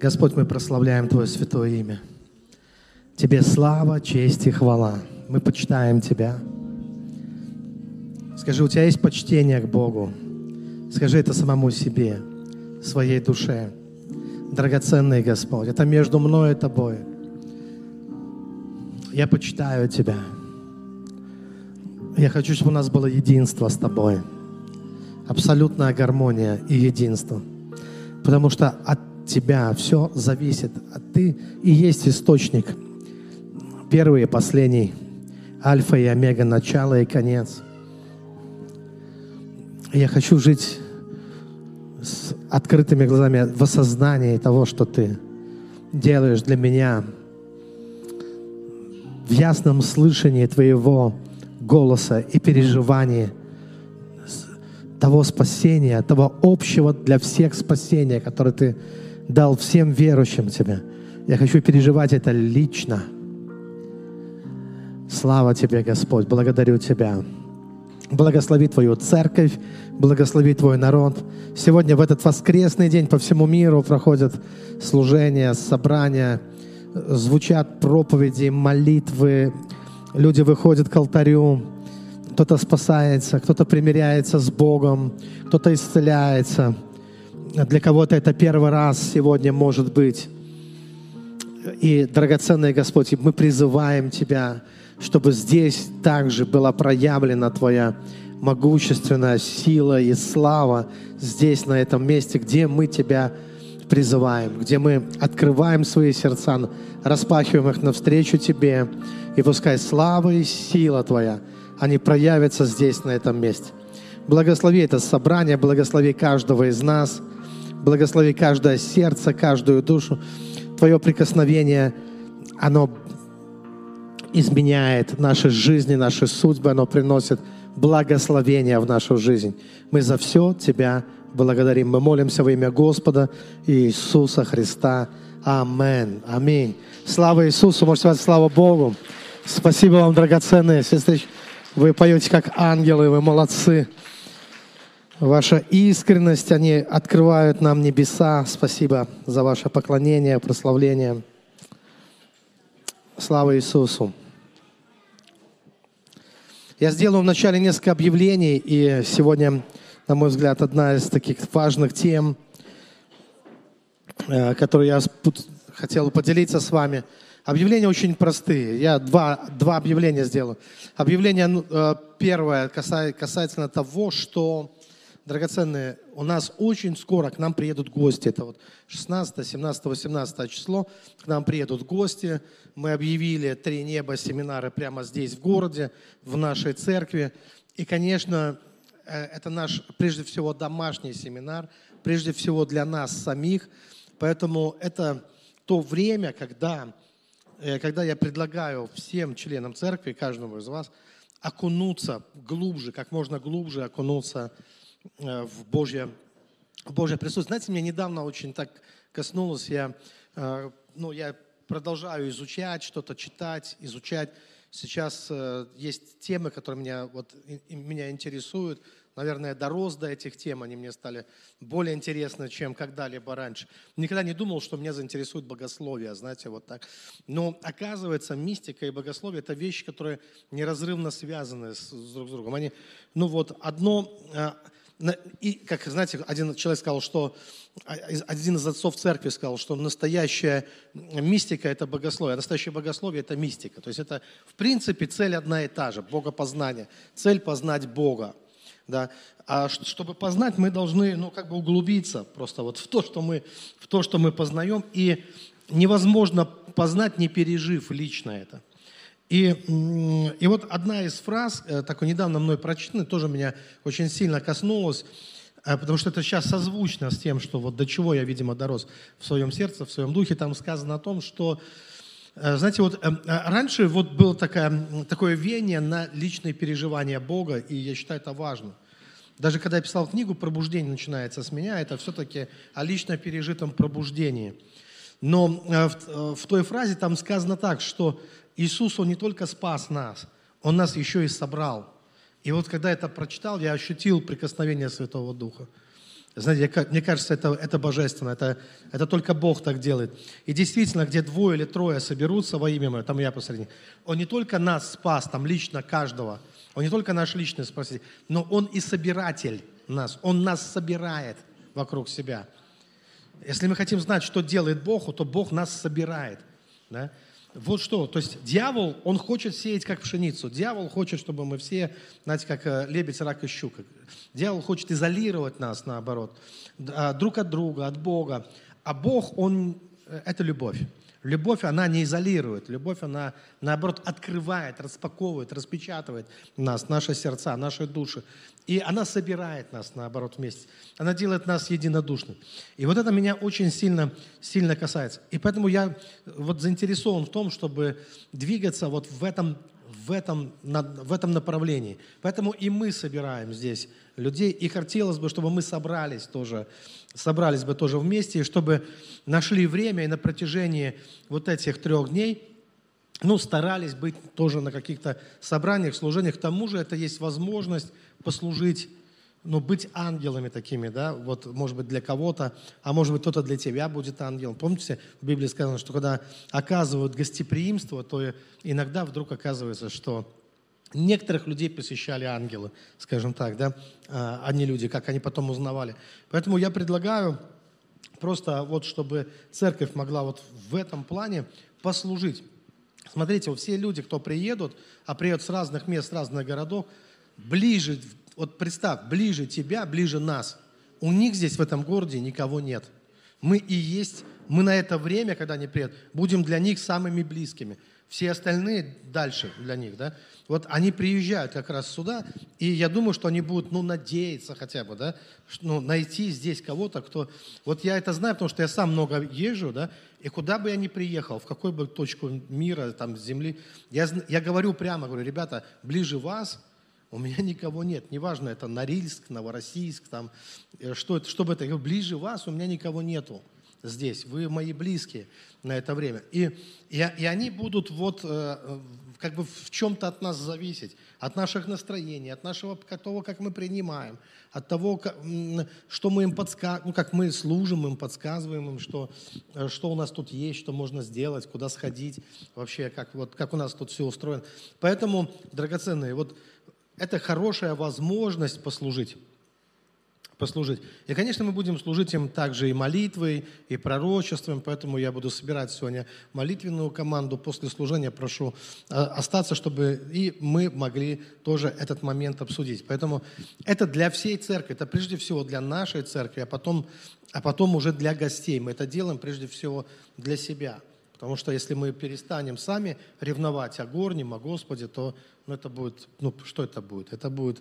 Господь, мы прославляем Твое святое имя. Тебе слава, честь и хвала. Мы почитаем Тебя. Скажи, у Тебя есть почтение к Богу. Скажи это самому себе, своей душе. Драгоценный Господь, это между мной и Тобой. Я почитаю Тебя. Я хочу, чтобы у нас было единство с Тобой. Абсолютная гармония и единство. Потому что от Тебя все зависит. А Ты и есть источник. Первый и последний. Альфа и омега, начало и конец. Я хочу жить с открытыми глазами в осознании того, что Ты делаешь для меня, в ясном слышании Твоего голоса и переживании того спасения, того общего для всех спасения, которое Ты дал всем верующим Тебя. Я хочу переживать это лично. Слава Тебе, Господь, благодарю Тебя. Благослови Твою церковь, благослови Твой народ. Сегодня в этот воскресный день по всему миру проходят служения, собрания, звучат проповеди, молитвы, люди выходят к алтарю, кто-то спасается, кто-то примиряется с Богом, кто-то исцеляется. Для кого-то это первый раз сегодня может быть. И, драгоценный Господь, мы призываем Тебя, чтобы здесь также была проявлена Твоя могущественная сила и слава здесь, на этом месте, где мы Тебя призываем, где мы открываем свои сердца, распахиваем их навстречу Тебе, и пускай слава и сила Твоя, они проявятся здесь, на этом месте. Благослови это собрание, благослови каждого из нас, благослови каждое сердце, каждую душу. Твое прикосновение, оно изменяет наши жизни, наши судьбы, оно приносит благословение в нашу жизнь. Мы за все Тебя благодарим. Мы молимся во имя Господа Иисуса Христа. Амин. Аминь. Слава Иисусу. Можете сказать слава Богу. Спасибо вам, драгоценные сестры. Вы поете как ангелы, вы молодцы. Ваша искренность, они открывают нам небеса. Спасибо за ваше поклонение, прославление. Слава Иисусу. Я сделаю вначале несколько объявлений, и сегодня, на мой взгляд, одна из таких важных тем, э, которую я хотел поделиться с вами. Объявления очень простые. Я два, два объявления сделаю. Объявление ну, э, первое касается того, что драгоценные, у нас очень скоро к нам приедут гости. Это вот 16, 17, 18 число. К нам приедут гости. Мы объявили «Три неба» семинары прямо здесь, в городе, в нашей церкви. И, конечно, э, это наш, прежде всего, домашний семинар, прежде всего для нас самих. Поэтому это то время, когда, когда я предлагаю всем членам церкви, каждому из вас, окунуться глубже, как можно глубже окунуться Э, в Божье, в Божье присутствие. Знаете, меня недавно очень так коснулось, я, э, ну, я продолжаю изучать, что-то читать, изучать. Сейчас э, есть темы, которые меня, вот, меня интересуют. Наверное, дорос до этих тем, они мне стали более интересны, чем когда-либо раньше. Никогда не думал, что меня заинтересует богословие, знаете, вот так. Но оказывается, мистика и богословие – это вещи, которые неразрывно связаны с, друг с другом. Они, ну вот, одно и, как знаете, один человек сказал, что а, один из отцов церкви сказал, что настоящая мистика – это богословие, а настоящее богословие – это мистика. То есть это, в принципе, цель одна и та же – богопознание. Цель – познать Бога. Да? А чтобы познать, мы должны ну, как бы углубиться просто вот в то, что мы, в то, что мы познаем. И невозможно познать, не пережив лично это. И, и вот одна из фраз, э, такой недавно мной прочитанной, тоже меня очень сильно коснулась, э, потому что это сейчас созвучно с тем, что вот до чего я, видимо, дорос в своем сердце, в своем духе. Там сказано о том, что, знаете, вот раньше вот было такое, такое веяние на личные переживания Бога, и я считаю это важно. Даже когда я писал книгу «Пробуждение» начинается с меня, это все-таки о лично пережитом пробуждении. Но в, в той фразе там сказано так, что Иисус, Он не только спас нас, Он нас еще и собрал. И вот когда это прочитал, я ощутил прикосновение Святого Духа. Знаете, мне кажется, это, это божественно, это, это только Бог так делает. И действительно, где двое или трое соберутся во имя Мое, там я посредине, Он не только нас спас, там лично каждого, Он не только наш личный спаситель, но Он и собиратель нас, Он нас собирает вокруг себя. Если мы хотим знать, что делает Бог, то Бог нас собирает. Да? Вот что, то есть дьявол, он хочет сеять как пшеницу. Дьявол хочет, чтобы мы все, знаете, как э, лебедь, рак и щука. Дьявол хочет изолировать нас, наоборот, а, друг от друга, от Бога. А Бог, Он э, – это любовь. Любовь, она не изолирует. Любовь, она, наоборот, открывает, распаковывает, распечатывает нас, наши сердца, наши души. И она собирает нас, наоборот, вместе. Она делает нас единодушными. И вот это меня очень сильно, сильно касается. И поэтому я вот заинтересован в том, чтобы двигаться вот в этом, в этом, в этом направлении. Поэтому и мы собираем здесь людей. И хотелось бы, чтобы мы собрались тоже, собрались бы тоже вместе, и чтобы нашли время и на протяжении вот этих трех дней ну, старались быть тоже на каких-то собраниях, служениях. К тому же это есть возможность послужить, ну, быть ангелами такими, да, вот, может быть, для кого-то, а может быть, кто-то для тебя будет ангелом. Помните, в Библии сказано, что когда оказывают гостеприимство, то иногда вдруг оказывается, что Некоторых людей посещали ангелы, скажем так, да, а, а не люди, как они потом узнавали. Поэтому я предлагаю просто вот, чтобы церковь могла вот в этом плане послужить. Смотрите, вот все люди, кто приедут, а приедут с разных мест, с разных городов, ближе, вот представь, ближе тебя, ближе нас. У них здесь в этом городе никого нет. Мы и есть, мы на это время, когда они приедут, будем для них самыми близкими. Все остальные дальше для них, да. Вот они приезжают как раз сюда, и я думаю, что они будут, ну, надеяться хотя бы, да, ну, найти здесь кого-то, кто... Вот я это знаю, потому что я сам много езжу, да, и куда бы я ни приехал, в какой бы точку мира, там, земли, я, я говорю прямо, говорю, ребята, ближе вас у меня никого нет. Неважно, это Норильск, Новороссийск, там, э, что это, что бы это, ближе вас у меня никого нету здесь. Вы мои близкие на это время. И, и, и они будут вот э, как бы в чем-то от нас зависеть, от наших настроений, от нашего от того, как мы принимаем, от того, как, что мы им подсказываем, ну, как мы служим им, подсказываем им, что, э, что у нас тут есть, что можно сделать, куда сходить, вообще, как, вот, как у нас тут все устроено. Поэтому, драгоценные, вот это хорошая возможность послужить послужить. И, конечно, мы будем служить им также и молитвой, и пророчеством, поэтому я буду собирать сегодня молитвенную команду. После служения прошу э, остаться, чтобы и мы могли тоже этот момент обсудить. Поэтому это для всей церкви, это прежде всего для нашей церкви, а потом, а потом уже для гостей. Мы это делаем прежде всего для себя. Потому что если мы перестанем сами ревновать о горнем, о Господе, то ну, это будет, ну что это будет? Это будет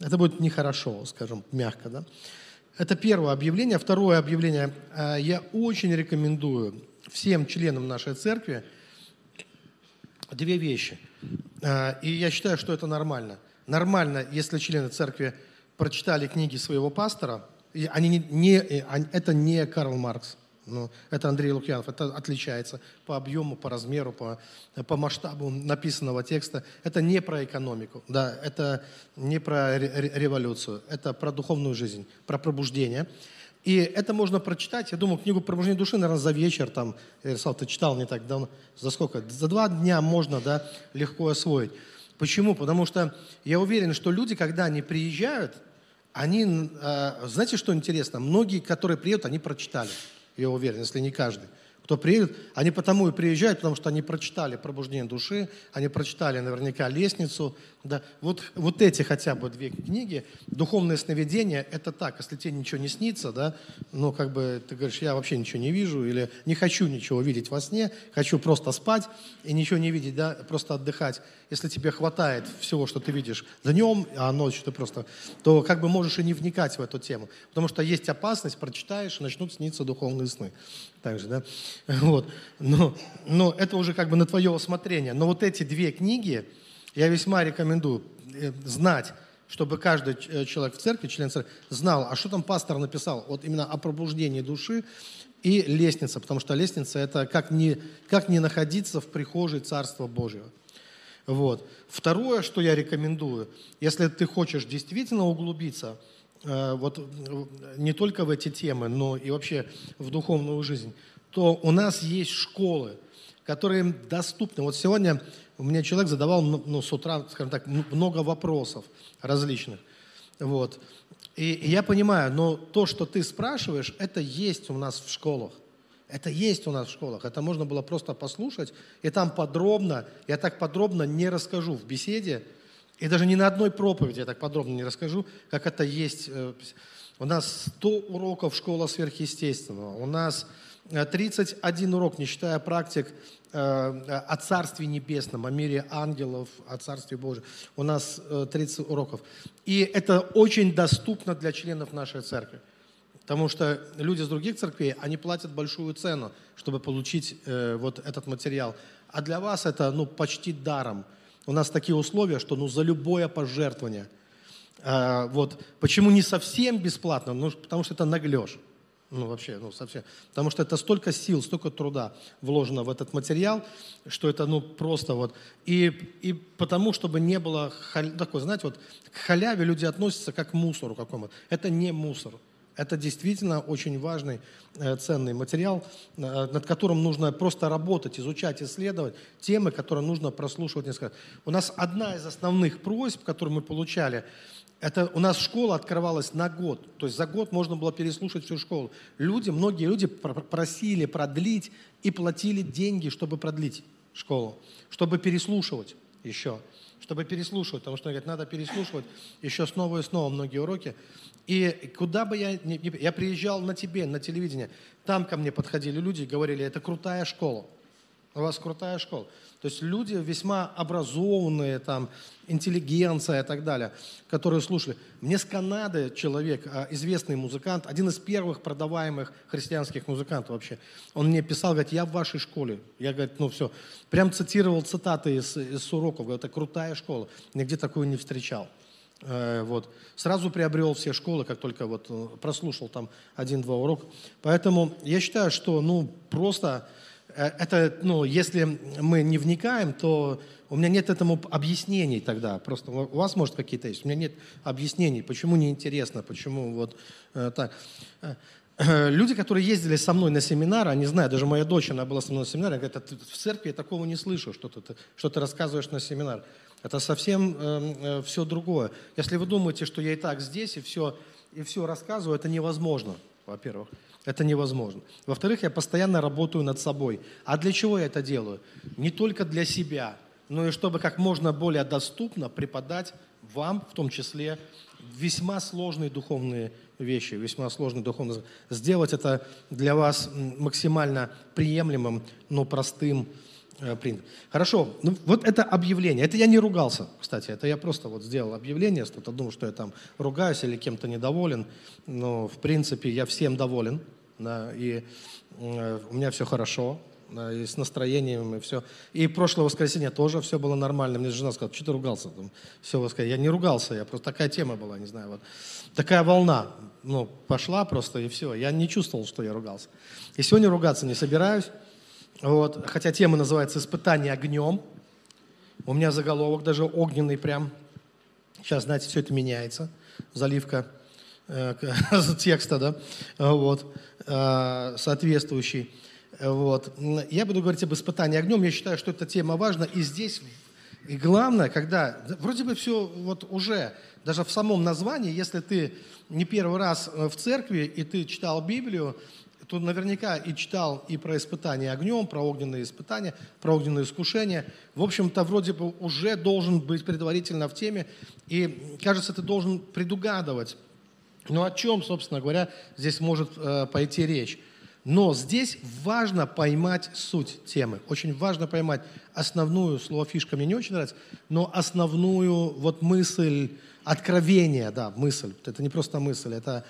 это будет нехорошо, скажем, мягко. Да? Это первое объявление. Второе объявление. Э, я очень рекомендую всем членам нашей церкви две вещи. Э, и я считаю, что это нормально. Нормально, если члены церкви прочитали книги своего пастора, и они не, не, это не Карл Маркс, ну, это Андрей Лукьянов. Это отличается по объему, по размеру, по, по масштабу написанного текста. Это не про экономику, да, это не про революцию, это про духовную жизнь, про пробуждение. И это можно прочитать, я думаю, книгу «Пробуждение души», наверное, за вечер, там, Ярослав, ты читал не так давно, за сколько? За два дня можно, да, легко освоить. Почему? Потому что я уверен, что люди, когда они приезжают, они, э, знаете, что интересно? Многие, которые приедут, они прочитали я уверен, если не каждый кто приедет, они потому и приезжают, потому что они прочитали «Пробуждение души», они прочитали наверняка «Лестницу». Да. Вот, вот эти хотя бы две книги, «Духовное сновидение» — это так, если тебе ничего не снится, да, ну, как бы ты говоришь, я вообще ничего не вижу, или не хочу ничего видеть во сне, хочу просто спать и ничего не видеть, да, просто отдыхать. Если тебе хватает всего, что ты видишь днем, а ночью ты просто, то как бы можешь и не вникать в эту тему, потому что есть опасность, прочитаешь, и начнут сниться духовные сны также, да, вот, но, но это уже как бы на твое усмотрение, но вот эти две книги я весьма рекомендую э, знать, чтобы каждый э, человек в церкви, член церкви, знал, а что там пастор написал, вот именно о пробуждении души и лестница, потому что лестница это как не, как не находиться в прихожей Царства Божьего. Вот. Второе, что я рекомендую, если ты хочешь действительно углубиться э, вот не только в эти темы, но и вообще в духовную жизнь, то у нас есть школы, которые доступны. Вот сегодня у меня человек задавал ну, ну с утра, скажем так, много вопросов различных. Вот. И, и я понимаю, но то, что ты спрашиваешь, это есть у нас в школах. Это есть у нас в школах. Это можно было просто послушать. И там подробно, я так подробно не расскажу в беседе, и даже ни на одной проповеди я так подробно не расскажу, как это есть. Э, у нас 100 уроков школа сверхъестественного. У нас 31 урок, не считая практик э, о Царстве Небесном, о мире ангелов, о Царстве Божьем. У нас 30 э, уроков. И это очень доступно для членов нашей церкви. Потому что люди из других церквей, они платят большую цену, чтобы получить э, вот этот материал. А для вас это ну, почти даром. У нас такие условия, что ну, за любое пожертвование. Э, вот. Почему не совсем бесплатно? Ну, потому что это наглешь. Ну, вообще, ну, совсем. Потому что это столько сил, столько труда вложено в этот материал, что это, ну, просто вот. И, и потому, чтобы не было, халь... такой, знаете, вот к халяве люди относятся как к мусору какому-то. Это не мусор. Это действительно очень важный, э, ценный материал, э, над которым нужно просто работать, изучать, исследовать, темы, которые нужно прослушивать несколько. У нас одна из основных просьб, которую мы получали, это у нас школа открывалась на год. То есть за год можно было переслушать всю школу. Люди, многие люди просили продлить и платили деньги, чтобы продлить школу, чтобы переслушивать еще чтобы переслушивать, потому что говорят, надо переслушивать еще снова и снова многие уроки. И куда бы я ни... Я приезжал на тебе, на телевидение, там ко мне подходили люди и говорили, это крутая школа. У вас крутая школа. То есть люди весьма образованные, там, интеллигенция и так далее, которые слушали. Мне с Канады человек, а, известный музыкант, один из первых продаваемых христианских музыкантов вообще, он мне писал, говорит, я в вашей школе. Я, говорит, ну все. Прям цитировал цитаты из, из уроков, говорит, это крутая школа. Нигде такую не встречал. Э, вот. Сразу приобрел все школы, как только вот э, прослушал там один-два урока. Поэтому я считаю, что ну, просто это, ну, если мы не вникаем, то у меня нет этому объяснений тогда. Просто у вас, может, какие-то есть. У меня нет объяснений, почему неинтересно, почему вот э, так. Люди, которые ездили со мной на семинары, они знают, даже моя дочь, она была со мной на семинаре, она говорит, в церкви я такого не слышу, что ты, что ты рассказываешь на семинар. Это совсем э, э, все другое. Если вы думаете, что я и так здесь, и все, и все рассказываю, это невозможно, во-первых. Это невозможно. Во-вторых, я постоянно работаю над собой. А для чего я это делаю? Не только для себя, но и чтобы как можно более доступно преподать вам, в том числе, весьма сложные духовные вещи, весьма сложные духовные. Сделать это для вас максимально приемлемым, но простым, Э, принят. Хорошо, ну вот это объявление. Это я не ругался, кстати, это я просто вот сделал объявление, кто-то думал, что я там ругаюсь или кем-то недоволен, но в принципе я всем доволен, да, и э, у меня все хорошо, да, и с настроением, и все. И прошлое воскресенье тоже все было нормально. Мне жена сказала, что ты ругался? Там, все воскресенье. Я не ругался, я просто такая тема была, не знаю, вот. Такая волна, ну, пошла просто, и все. Я не чувствовал, что я ругался. И сегодня ругаться не собираюсь. Вот, хотя тема называется «Испытание огнем». У меня заголовок даже огненный прям. Сейчас, знаете, все это меняется. Заливка текста, да, вот, э, соответствующий. Вот. Я буду говорить об испытании огнем. Я считаю, что эта тема важна. И здесь, и главное, когда вроде бы все вот уже, даже в самом названии, если ты не первый раз в церкви, и ты читал Библию, кто наверняка и читал и про испытания огнем, про огненные испытания, про огненные искушения. В общем-то, вроде бы уже должен быть предварительно в теме, и, кажется, ты должен предугадывать, ну о чем, собственно говоря, здесь может э, пойти речь. Но здесь важно поймать суть темы. Очень важно поймать основную, слово фишка мне не очень нравится, но основную вот мысль, откровение, да, мысль. Это не просто мысль, это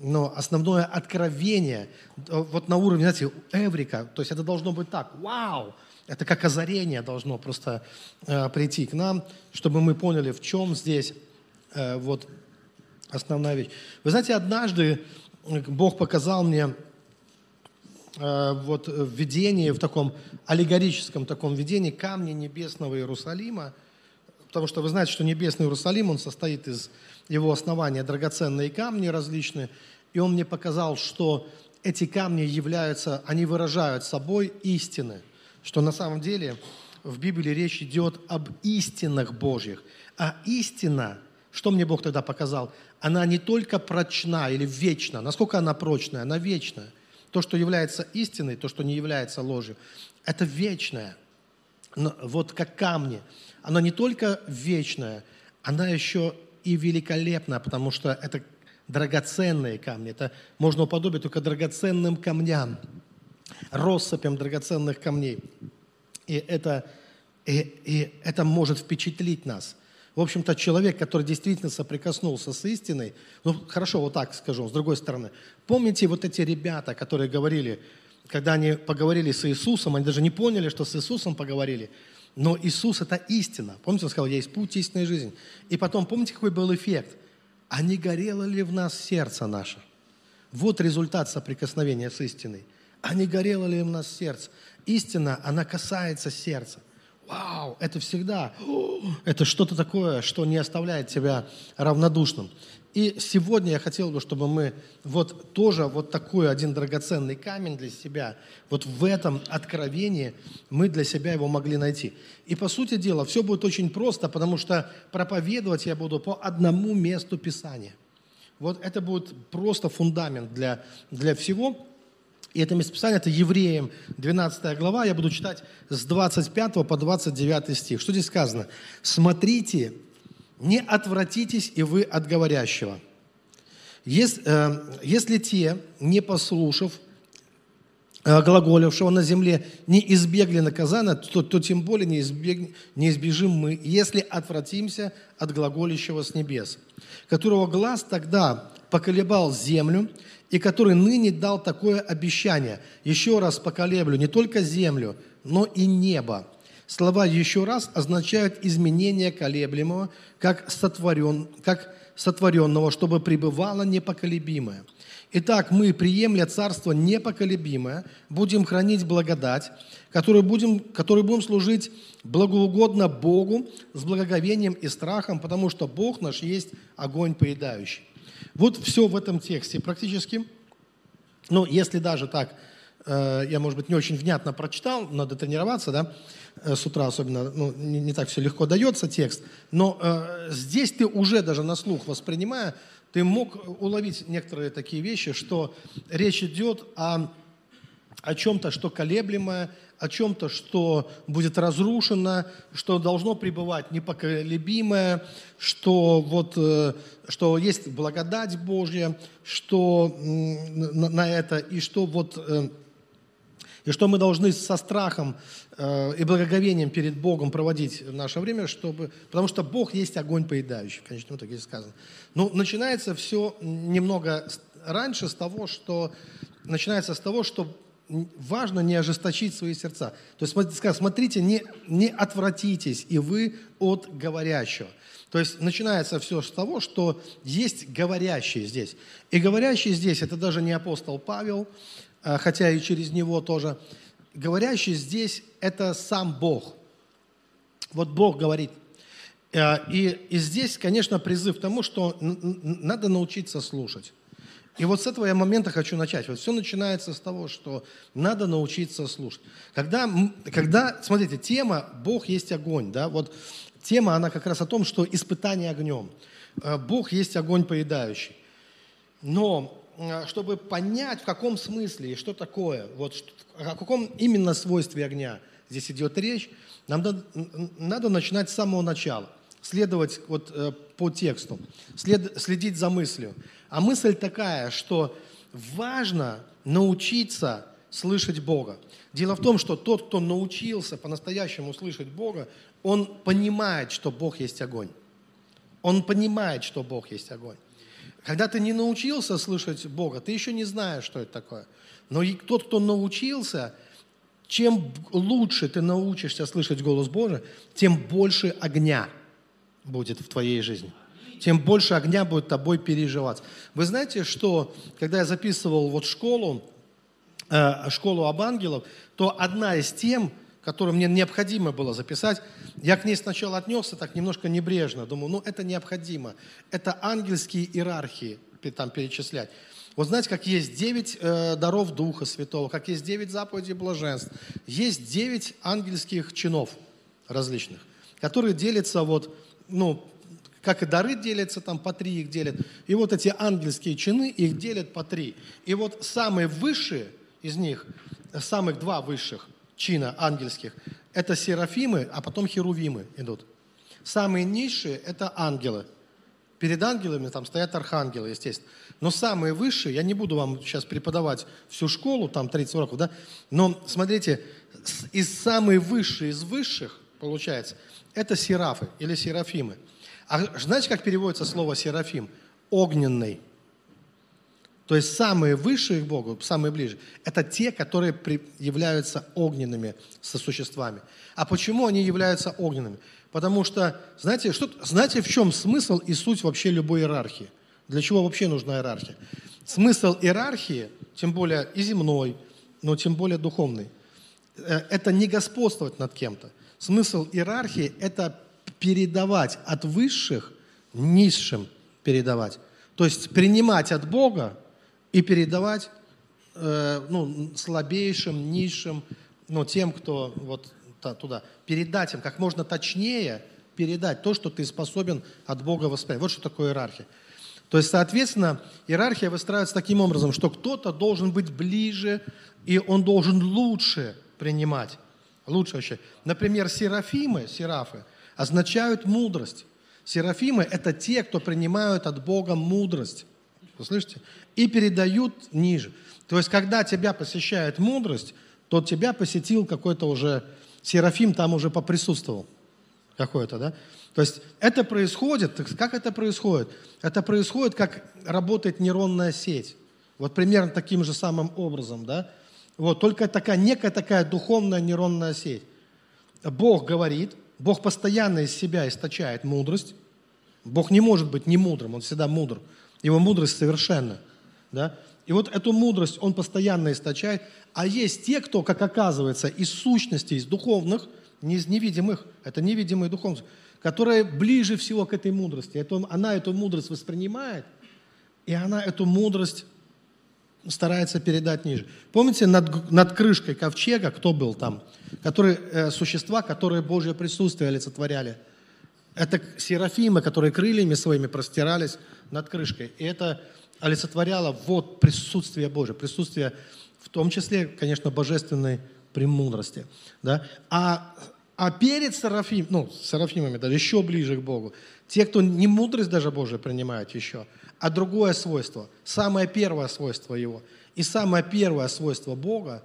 но основное откровение, э, вот на уровне, знаете, эврика, то есть это должно быть так, вау, это как озарение должно просто э, прийти к нам, чтобы мы поняли, в чем здесь э, вот основная вещь. Вы знаете, однажды Бог показал мне э, вот в видении, в таком аллегорическом таком видении камни небесного Иерусалима, потому что вы знаете, что небесный Иерусалим, он состоит из его основания драгоценные камни различные, и он мне показал, что эти камни являются, они выражают собой истины, что на самом деле в Библии речь идет об истинах Божьих. А истина, что мне Бог тогда показал, она не только прочна или вечна. Насколько она прочная? Она вечная. То, что является истиной, то, что не является ложью, это вечное. Но вот как камни. Оно не только вечное, она еще и великолепная, потому что это драгоценные камни. Это можно уподобить только драгоценным камням, россыпям драгоценных камней. И это, и, и это может впечатлить нас. В общем-то, человек, который действительно соприкоснулся с истиной, ну, хорошо, вот так скажу, с другой стороны. Помните вот эти ребята, которые говорили, когда они поговорили с Иисусом, они даже не поняли, что с Иисусом поговорили, но Иисус – это истина. Помните, он сказал, я есть путь, истинная жизнь. И потом, помните, какой был эффект? а не горело ли в нас сердце наше? Вот результат соприкосновения с истиной. А не горело ли в нас сердце? Истина, она касается сердца. Вау, это всегда, это что-то такое, что не оставляет тебя равнодушным. И сегодня я хотел бы, чтобы мы вот тоже вот такой один драгоценный камень для себя, вот в этом откровении мы для себя его могли найти. И по сути дела, все будет очень просто, потому что проповедовать я буду по одному месту Писания. Вот это будет просто фундамент для, для всего. И это местописание, это Евреям 12 глава, я буду читать с 25 по 29 стих. Что здесь сказано? «Смотрите, не отвратитесь и вы от говорящего. Если, э, если те, не послушав, э, глаголившего на земле, не избегли наказания, то, то тем более не, избег, не избежим мы, если отвратимся от глаголящего с небес, которого глаз тогда поколебал землю, и который ныне дал такое обещание. Еще раз поколеблю не только землю, но и небо, Слова «еще раз» означают изменение колеблемого, как, сотворен, как сотворенного, чтобы пребывало непоколебимое. Итак, мы, приемля Царство непоколебимое, будем хранить благодать, которую будем, которой будем служить благоугодно Богу с благоговением и страхом, потому что Бог наш есть огонь поедающий. Вот все в этом тексте практически. Ну, если даже так, э, я, может быть, не очень внятно прочитал, надо тренироваться, да, Э, с утра особенно, ну, не, не так все легко дается текст, но э, здесь ты уже даже на слух воспринимая, ты мог уловить некоторые такие вещи, что речь идет о, о чем-то, что колеблемое, о чем-то, что будет разрушено, что должно пребывать непоколебимое, что, вот, э, что есть благодать Божья, что на, это, и что вот э, и что мы должны со страхом э, и благоговением перед Богом проводить наше время, чтобы, потому что Бог есть огонь поедающий, в конечном итоге сказано. Ну, начинается все немного раньше с того, что начинается с того, что важно не ожесточить свои сердца. То есть, смотрите, не, не отвратитесь и вы от говорящего. То есть начинается все с того, что есть говорящий здесь. И говорящий здесь, это даже не апостол Павел, а, хотя и через него тоже. Говорящий здесь – это сам Бог. Вот Бог говорит. А, и, и здесь, конечно, призыв к тому, что надо научиться слушать. И вот с этого я момента хочу начать. Вот все начинается с того, что надо научиться слушать. Когда, когда смотрите, тема «Бог есть огонь», да, вот тема, она как раз о том, что испытание огнем. А, Бог есть огонь поедающий. Но Э, чтобы понять, в каком смысле и что такое, вот, о каком именно свойстве огня здесь идет речь, нам надо, надо начинать с самого начала, следовать вот, э, по тексту, след, следить за мыслью. А мысль такая, что важно научиться слышать Бога. Дело в том, что тот, кто научился по-настоящему слышать Бога, он понимает, что Бог есть огонь. Он понимает, что Бог есть огонь. Когда ты не научился слышать Бога, ты еще не знаешь, что это такое. Но и тот, кто научился, чем лучше ты научишься слышать голос Божий, тем больше огня будет в твоей жизни. Тем больше огня будет тобой переживать. Вы знаете, что когда я записывал вот школу, э, школу об ангелах, то одна из тем, которую мне необходимо было записать, я к ней сначала отнесся так немножко небрежно. Думаю, ну это необходимо. Это ангельские иерархии там перечислять. Вот знаете, как есть девять э, даров Духа Святого, как есть девять заповедей блаженств, есть девять ангельских чинов различных, которые делятся вот, ну, как и дары делятся, там по три их делят. И вот эти ангельские чины их делят по три. И вот самые высшие из них, самых два высших чина ангельских, это серафимы, а потом херувимы идут. Самые низшие – это ангелы. Перед ангелами там стоят архангелы, естественно. Но самые высшие, я не буду вам сейчас преподавать всю школу, там 30 уроков, да, но смотрите, из самые высшие из высших, получается, это серафы или серафимы – а знаете, как переводится слово «серафим»? Огненный. То есть самые высшие к Богу, самые ближе, это те, которые являются огненными сосуществами. А почему они являются огненными? Потому что, знаете, что, знаете, в чем смысл и суть вообще любой иерархии? Для чего вообще нужна иерархия? Смысл иерархии, тем более и земной, но тем более духовный, э, это не господствовать над кем-то. Смысл иерархии – это передавать от высших низшим передавать. То есть принимать от Бога и передавать э, ну, слабейшим, низшим, ну, тем, кто вот туда. Передать им как можно точнее, передать то, что ты способен от Бога воспринять. Вот что такое иерархия. То есть, соответственно, иерархия выстраивается таким образом, что кто-то должен быть ближе, и он должен лучше принимать. Лучше вообще. Например, серафимы, серафы, означают мудрость. Серафимы – это те, кто принимают от Бога мудрость. Слышите? И передают ниже. То есть, когда тебя посещает мудрость, то тебя посетил какой-то уже Серафим, там уже поприсутствовал какой-то, да? То есть это происходит, как это происходит? Это происходит, как работает нейронная сеть. Вот примерно таким же самым образом, да? Вот, только такая, некая такая духовная нейронная сеть. Бог говорит, Бог постоянно из себя источает мудрость. Бог не может быть не мудрым, Он всегда мудр. Его мудрость совершенна. Да? И вот эту мудрость Он постоянно источает. А есть те, кто, как оказывается, из сущности, из духовных, не из невидимых, это невидимые духовные, которые ближе всего к этой мудрости. Это, она эту мудрость воспринимает, и она эту мудрость старается передать ниже. Помните, над, над крышкой ковчега кто был там? Которые, э, существа, которые Божье присутствие олицетворяли. Это серафимы, которые крыльями своими простирались над крышкой. И это олицетворяло вот присутствие Божье, присутствие в том числе, конечно, божественной премудрости. Да? А, а перед серафим, ну, серафимами даже еще ближе к Богу, те, кто не мудрость даже Божия принимают еще – а другое свойство, самое первое свойство его. И самое первое свойство Бога,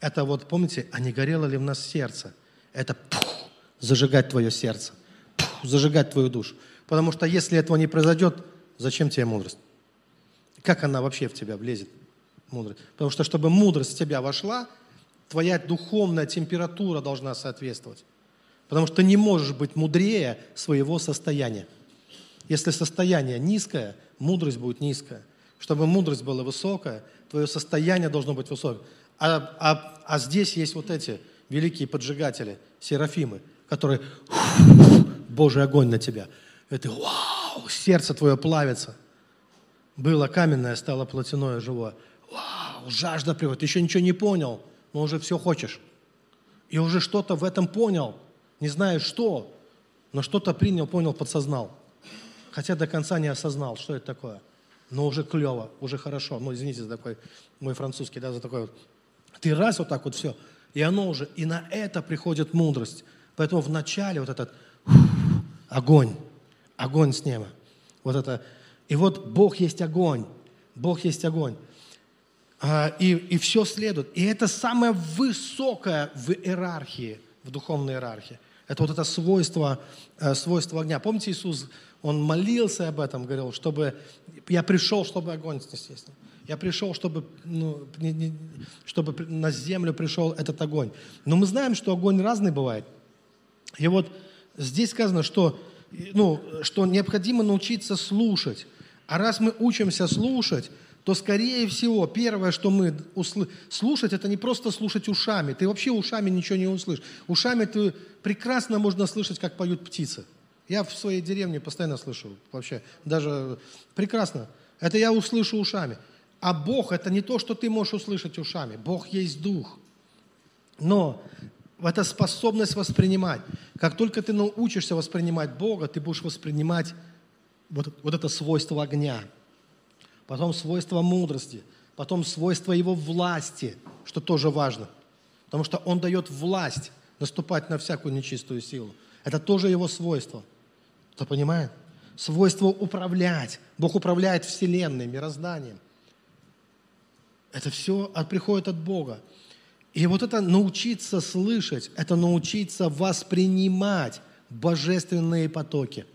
это вот, помните, а не горело ли в нас сердце? Это пух, зажигать твое сердце, пух, зажигать твою душу. Потому что если этого не произойдет, зачем тебе мудрость? Как она вообще в тебя влезет, мудрость? Потому что, чтобы мудрость в тебя вошла, твоя духовная температура должна соответствовать. Потому что ты не можешь быть мудрее своего состояния. Если состояние низкое, мудрость будет низкая. Чтобы мудрость была высокая, твое состояние должно быть высокое. А, а, а здесь есть вот эти великие поджигатели, серафимы, которые Божий огонь на тебя. Это вау, сердце твое плавится. Было каменное, стало плотяное, живое. Вау, жажда приходит. Ты еще ничего не понял, но уже все хочешь. И уже что-то в этом понял. Не знаешь что, но что-то принял, понял, подсознал хотя до конца не осознал, что это такое. Но уже клево, уже хорошо. Ну, извините за такой мой французский, да, за такой вот. Ты раз вот так вот все, и оно уже, и на это приходит мудрость. Поэтому в начале вот этот огонь, огонь с неба. Вот это. И вот Бог есть огонь, Бог есть огонь. А, и, и все следует. И это самое высокое в иерархии, в духовной иерархии. Это вот это свойство, э, свойство огня. Помните, Иисус он молился об этом, говорил, чтобы я пришел, чтобы огонь снести. Я пришел, чтобы, ну, не, не, чтобы на землю пришел этот огонь. Но мы знаем, что огонь разный бывает. И вот здесь сказано, что, ну, что необходимо научиться слушать. А раз мы учимся слушать, то, скорее всего, первое, что мы услы... слушать, это не просто слушать ушами. Ты вообще ушами ничего не услышишь. Ушами ты прекрасно можно слышать, как поют птицы. Я в своей деревне постоянно слышу вообще, даже прекрасно. Это я услышу ушами. А Бог – это не то, что ты можешь услышать ушами. Бог есть Дух. Но это способность воспринимать. Как только ты научишься воспринимать Бога, ты будешь воспринимать вот, вот это свойство огня – потом свойства мудрости, потом свойства его власти, что тоже важно. Потому что он дает власть наступать на всякую нечистую силу. Это тоже его свойство. Кто понимает? Свойство управлять. Бог управляет Вселенной, мирозданием. Это все от, приходит от Бога. И вот это научиться слышать, это научиться воспринимать божественные потоки,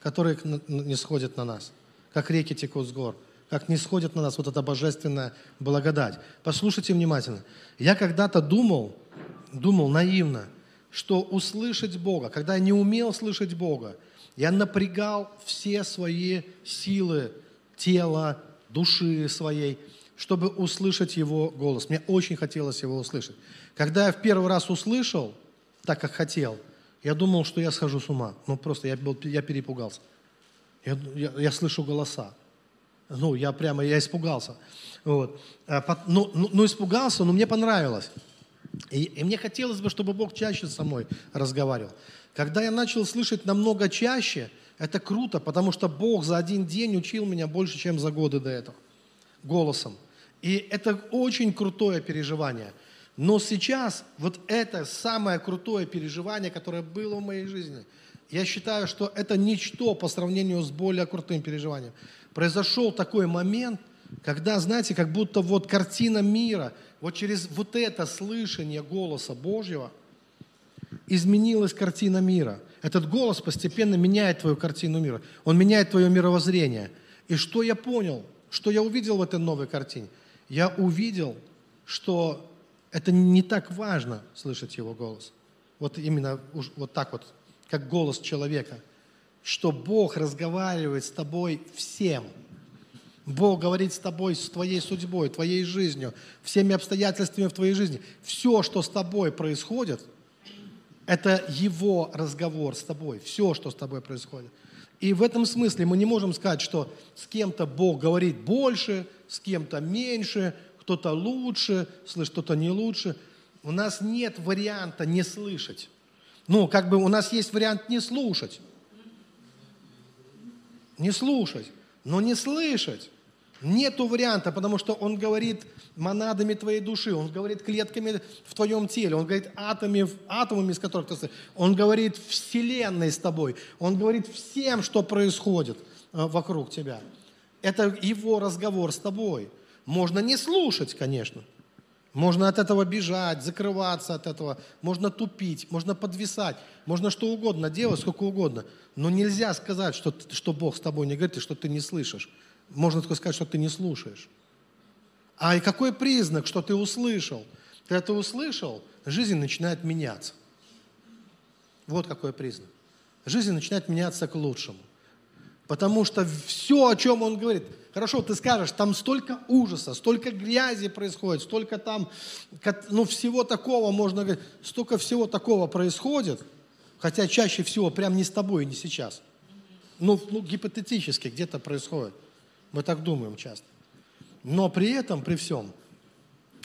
которые не сходят на нас, как реки текут с гор как не сходит на нас вот эта божественная благодать. Послушайте внимательно. Я когда-то думал, думал наивно, что услышать Бога, когда я не умел слышать Бога, я напрягал все свои силы тела, души своей, чтобы услышать Его голос. Мне очень хотелось Его услышать. Когда я в первый раз услышал, так как хотел, я думал, что я схожу с ума. Ну, просто я, был, я перепугался. Я, я, я слышу голоса. Ну, я прямо, я испугался. Вот. А ну, ну, ну, испугался, но мне понравилось. И, и мне хотелось бы, чтобы Бог чаще со мной разговаривал. Когда я начал слышать намного чаще, это круто, потому что Бог за один день учил меня больше, чем за годы до этого. Голосом. И это очень крутое переживание. Но сейчас вот это самое крутое переживание, которое было в моей жизни, я считаю, что это ничто по сравнению с более крутым переживанием произошел такой момент, когда, знаете, как будто вот картина мира, вот через вот это слышание голоса Божьего изменилась картина мира. Этот голос постепенно меняет твою картину мира. Он меняет твое мировоззрение. И что я понял, что я увидел в этой новой картине? Я увидел, что это не так важно слышать его голос. Вот именно вот так вот, как голос человека – что Бог разговаривает с тобой всем. Бог говорит с тобой, с твоей судьбой, твоей жизнью, всеми обстоятельствами в твоей жизни. Все, что с тобой происходит, это Его разговор с тобой. Все, что с тобой происходит. И в этом смысле мы не можем сказать, что с кем-то Бог говорит больше, с кем-то меньше, кто-то лучше, слышь, кто-то не лучше. У нас нет варианта не слышать. Ну, как бы у нас есть вариант не слушать не слушать, но не слышать. Нету варианта, потому что он говорит монадами твоей души, он говорит клетками в твоем теле, он говорит атомами, атомами, из которых ты Он говорит вселенной с тобой, он говорит всем, что происходит э, вокруг тебя. Это его разговор с тобой. Можно не слушать, конечно, можно от этого бежать, закрываться от этого, можно тупить, можно подвисать, можно что угодно делать, сколько угодно. Но нельзя сказать, что, что Бог с тобой не говорит, и что ты не слышишь. Можно только сказать, что ты не слушаешь. А и какой признак, что ты услышал? Ты услышал, жизнь начинает меняться. Вот какой признак. Жизнь начинает меняться к лучшему. Потому что все, о чем он говорит, хорошо, ты скажешь, там столько ужаса, столько грязи происходит, столько там, ну, всего такого, можно говорить, столько всего такого происходит, хотя чаще всего прям не с тобой, не сейчас. Ну, ну гипотетически где-то происходит. Мы так думаем часто. Но при этом, при всем,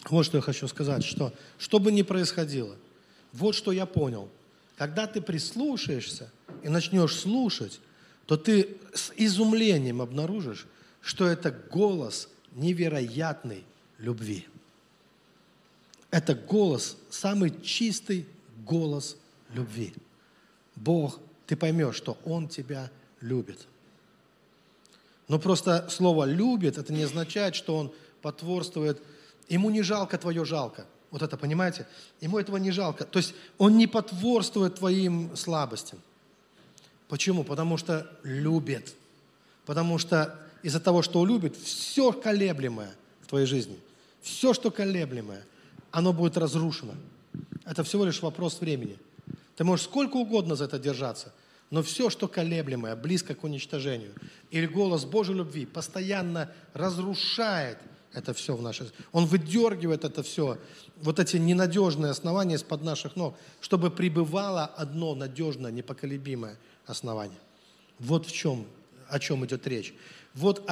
вот что я хочу сказать, что что бы ни происходило, вот что я понял. Когда ты прислушаешься и начнешь слушать, то ты с изумлением обнаружишь, что это голос невероятной любви. Это голос, самый чистый голос любви. Бог, ты поймешь, что Он тебя любит. Но просто слово «любит» это не означает, что Он потворствует. Ему не жалко твое жалко. Вот это, понимаете? Ему этого не жалко. То есть Он не потворствует твоим слабостям. Почему? Потому что любит. Потому что из-за того, что любит, все колеблемое в твоей жизни, все, что колеблемое, оно будет разрушено. Это всего лишь вопрос времени. Ты можешь сколько угодно за это держаться, Но все, что колеблемое, близко к уничтожению, или голос Божьей любви постоянно разрушает это все в нашей жизни. Он выдергивает это все, вот эти ненадежные основания из-под наших ног, чтобы пребывало одно надежное, непоколебимое основание. Вот в чем, о чем идет речь. Вот,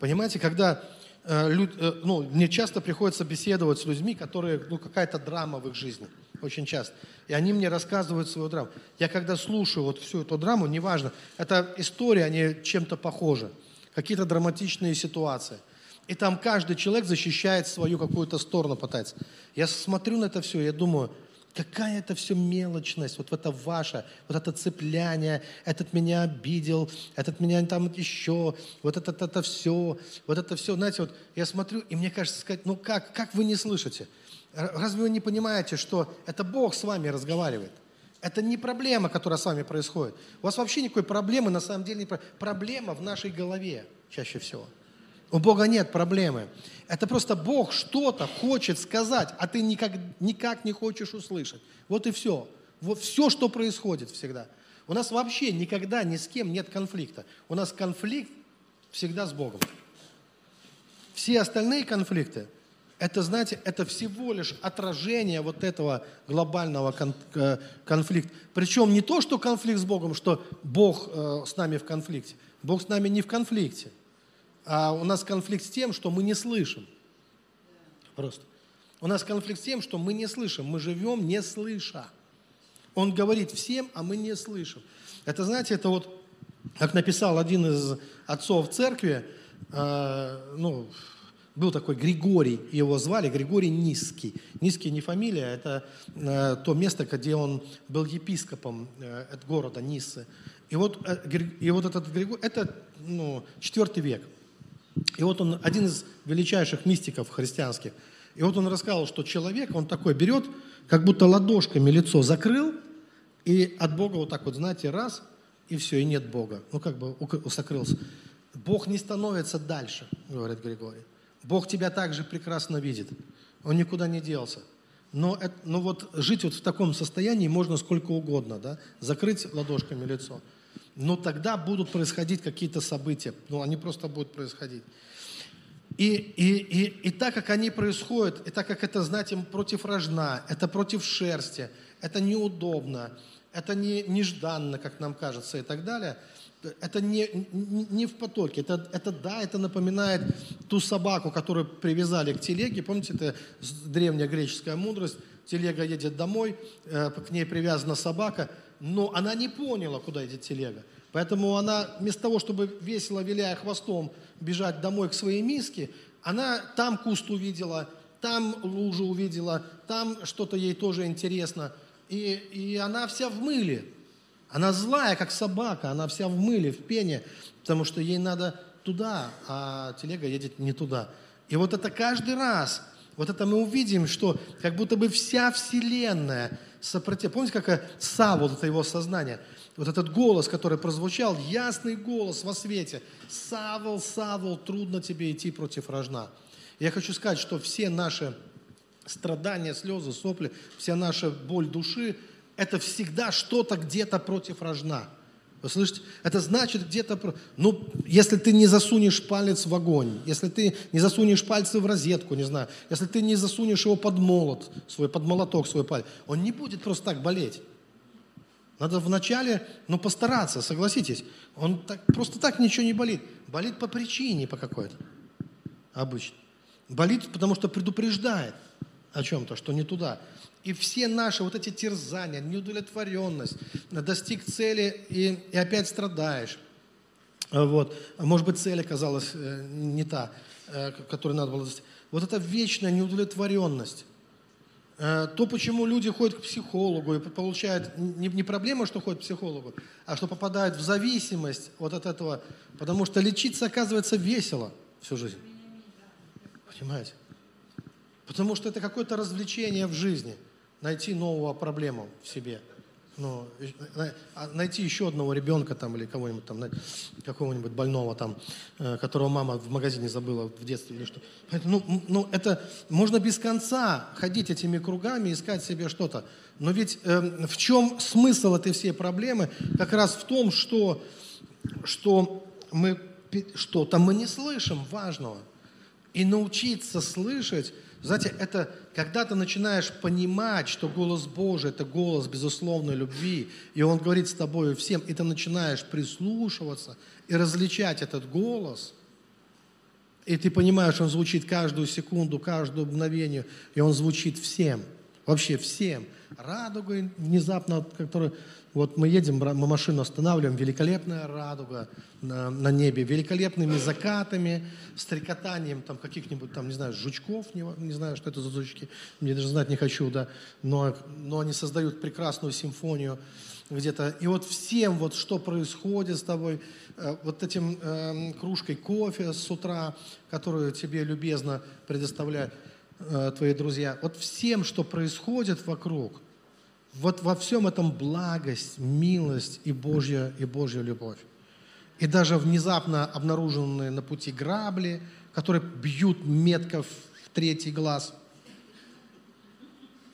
понимаете, когда ну, мне часто приходится беседовать с людьми, которые, ну, какая-то драма в их жизни, очень часто. И они мне рассказывают свою драму. Я когда слушаю вот всю эту драму, неважно, это история, они чем-то похожи, какие-то драматичные ситуации. И там каждый человек защищает свою какую-то сторону, пытается. Я смотрю на это все, я думаю, Какая это все мелочность, вот это ваше, вот это цепляние, этот меня обидел, этот меня там еще, вот это, это, это все, вот это все, знаете, вот я смотрю, и мне кажется сказать, ну как, как вы не слышите? Разве вы не понимаете, что это Бог с вами разговаривает? Это не проблема, которая с вами происходит. У вас вообще никакой проблемы, на самом деле, не проблема в нашей голове чаще всего. У Бога нет проблемы. Это просто Бог что-то хочет сказать, а ты никак, никак не хочешь услышать. Вот и все. Вот все, что происходит всегда. У нас вообще никогда ни с кем нет конфликта. У нас конфликт всегда с Богом. Все остальные конфликты, это, знаете, это всего лишь отражение вот этого глобального кон- э, конфликта. Причем не то, что конфликт с Богом, что Бог э, с нами в конфликте. Бог с нами не в конфликте а у нас конфликт с тем, что мы не слышим. Просто. У нас конфликт с тем, что мы не слышим. Мы живем не слыша. Он говорит всем, а мы не слышим. Это, знаете, это вот, как написал один из отцов церкви, э, ну, был такой Григорий, его звали Григорий Низкий. Низкий не фамилия, это э, то место, где он был епископом э, города Ниссы. И вот, э, и вот этот Григорий, это ну, четвертый век – и вот он, один из величайших мистиков христианских, и вот он рассказал, что человек, он такой берет, как будто ладошками лицо закрыл, и от Бога вот так вот, знаете, раз, и все, и нет Бога. Ну, как бы сокрылся. Бог не становится дальше, говорит Григорий. Бог тебя также прекрасно видит. Он никуда не делся. Но, это, но вот жить вот в таком состоянии можно сколько угодно, да? закрыть ладошками лицо – но тогда будут происходить какие-то события. Ну, они просто будут происходить. И, и, и, и так как они происходят, и так как это, знаете, против рожна, это против шерсти, это неудобно, это не, нежданно, как нам кажется, и так далее, это не, не, в потоке. Это, это, да, это напоминает ту собаку, которую привязали к телеге. Помните, это древняя греческая мудрость. Телега едет домой, э, к ней привязана собака – но она не поняла, куда идет телега. Поэтому она вместо того, чтобы весело виляя хвостом бежать домой к своей миске, она там куст увидела, там лужу увидела, там что-то ей тоже интересно. И, и она вся в мыле. Она злая, как собака, она вся в мыле, в пене, потому что ей надо туда, а телега едет не туда. И вот это каждый раз, вот это мы увидим, что как будто бы вся Вселенная сопротив. Помните, как Савол, это его сознание, вот этот голос, который прозвучал, ясный голос во свете. Савол, Савол, трудно тебе идти против рожна. Я хочу сказать, что все наши страдания, слезы, сопли, вся наша боль души, это всегда что-то где-то против рожна. Вы слышите? Это значит где-то... Ну, если ты не засунешь палец в огонь, если ты не засунешь пальцы в розетку, не знаю, если ты не засунешь его под молот, свой, под молоток свой палец, он не будет просто так болеть. Надо вначале, ну, постараться, согласитесь. Он так, просто так ничего не болит. Болит по причине по какой-то. Обычно. Болит, потому что предупреждает о чем-то, что не туда. И все наши вот эти терзания, неудовлетворенность, достиг цели и, и опять страдаешь. А вот. Может быть, цель оказалась э, не та, э, которую надо было достичь. Вот это вечная неудовлетворенность. Э, то, почему люди ходят к психологу и получают не, не проблема, что ходят к психологу, а что попадают в зависимость вот от этого, потому что лечиться оказывается весело всю жизнь. Понимаете? Потому что это какое-то развлечение в жизни – найти новую проблему в себе. ну, а найти еще одного ребенка там или кого-нибудь там, какого-нибудь больного там, э, которого мама в магазине забыла в детстве или что. Ну, ну, это можно без конца ходить этими кругами, искать себе что-то. Но ведь э, в чем смысл этой всей проблемы? Как раз в том, что, что мы что-то мы не слышим важного. И научиться слышать знаете, это когда ты начинаешь понимать, что голос Божий – это голос безусловной любви, и Он говорит с тобой всем, и ты начинаешь прислушиваться и различать этот голос, и ты понимаешь, он звучит каждую секунду, каждую мгновение, и он звучит всем, вообще всем. Радугой внезапно, которая вот мы едем, мы машину останавливаем, великолепная радуга на, на небе, великолепными закатами, стрекотанием там каких-нибудь там, не знаю, жучков, не, не знаю, что это за жучки, мне даже знать не хочу, да, но, но они создают прекрасную симфонию где-то. И вот всем вот что происходит с тобой, э, вот этим э, кружкой кофе с утра, которую тебе любезно предоставляют э, твои друзья, вот всем, что происходит вокруг – вот во всем этом благость, милость и Божья, и Божья любовь. И даже внезапно обнаруженные на пути грабли, которые бьют метко в третий глаз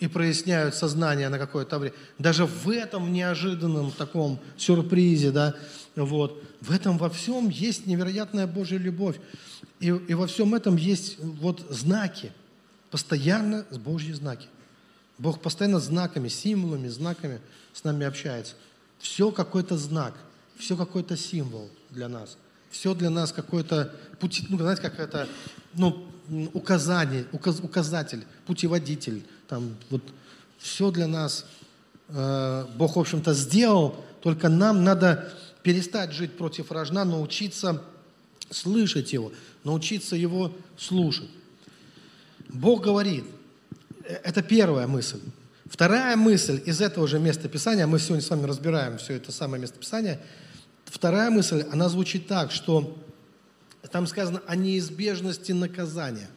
и проясняют сознание на какое-то время. Даже в этом неожиданном таком сюрпризе, да, вот, в этом во всем есть невероятная Божья любовь. И, и во всем этом есть вот знаки, постоянно Божьи знаки. Бог постоянно знаками, символами, знаками с нами общается. Все какой-то знак, все какой-то символ для нас. Все для нас какой-то пути, ну, знаете, как это, ну, указание, указ, указатель, путеводитель. Там, вот, все для нас э, Бог, в общем-то, сделал, только нам надо перестать жить против рожна, научиться слышать Его, научиться Его слушать. Бог говорит – это первая мысль. Вторая мысль из этого же места Писания, мы сегодня с вами разбираем все это самое место Писания. Вторая мысль, она звучит так, что там сказано о неизбежности наказания.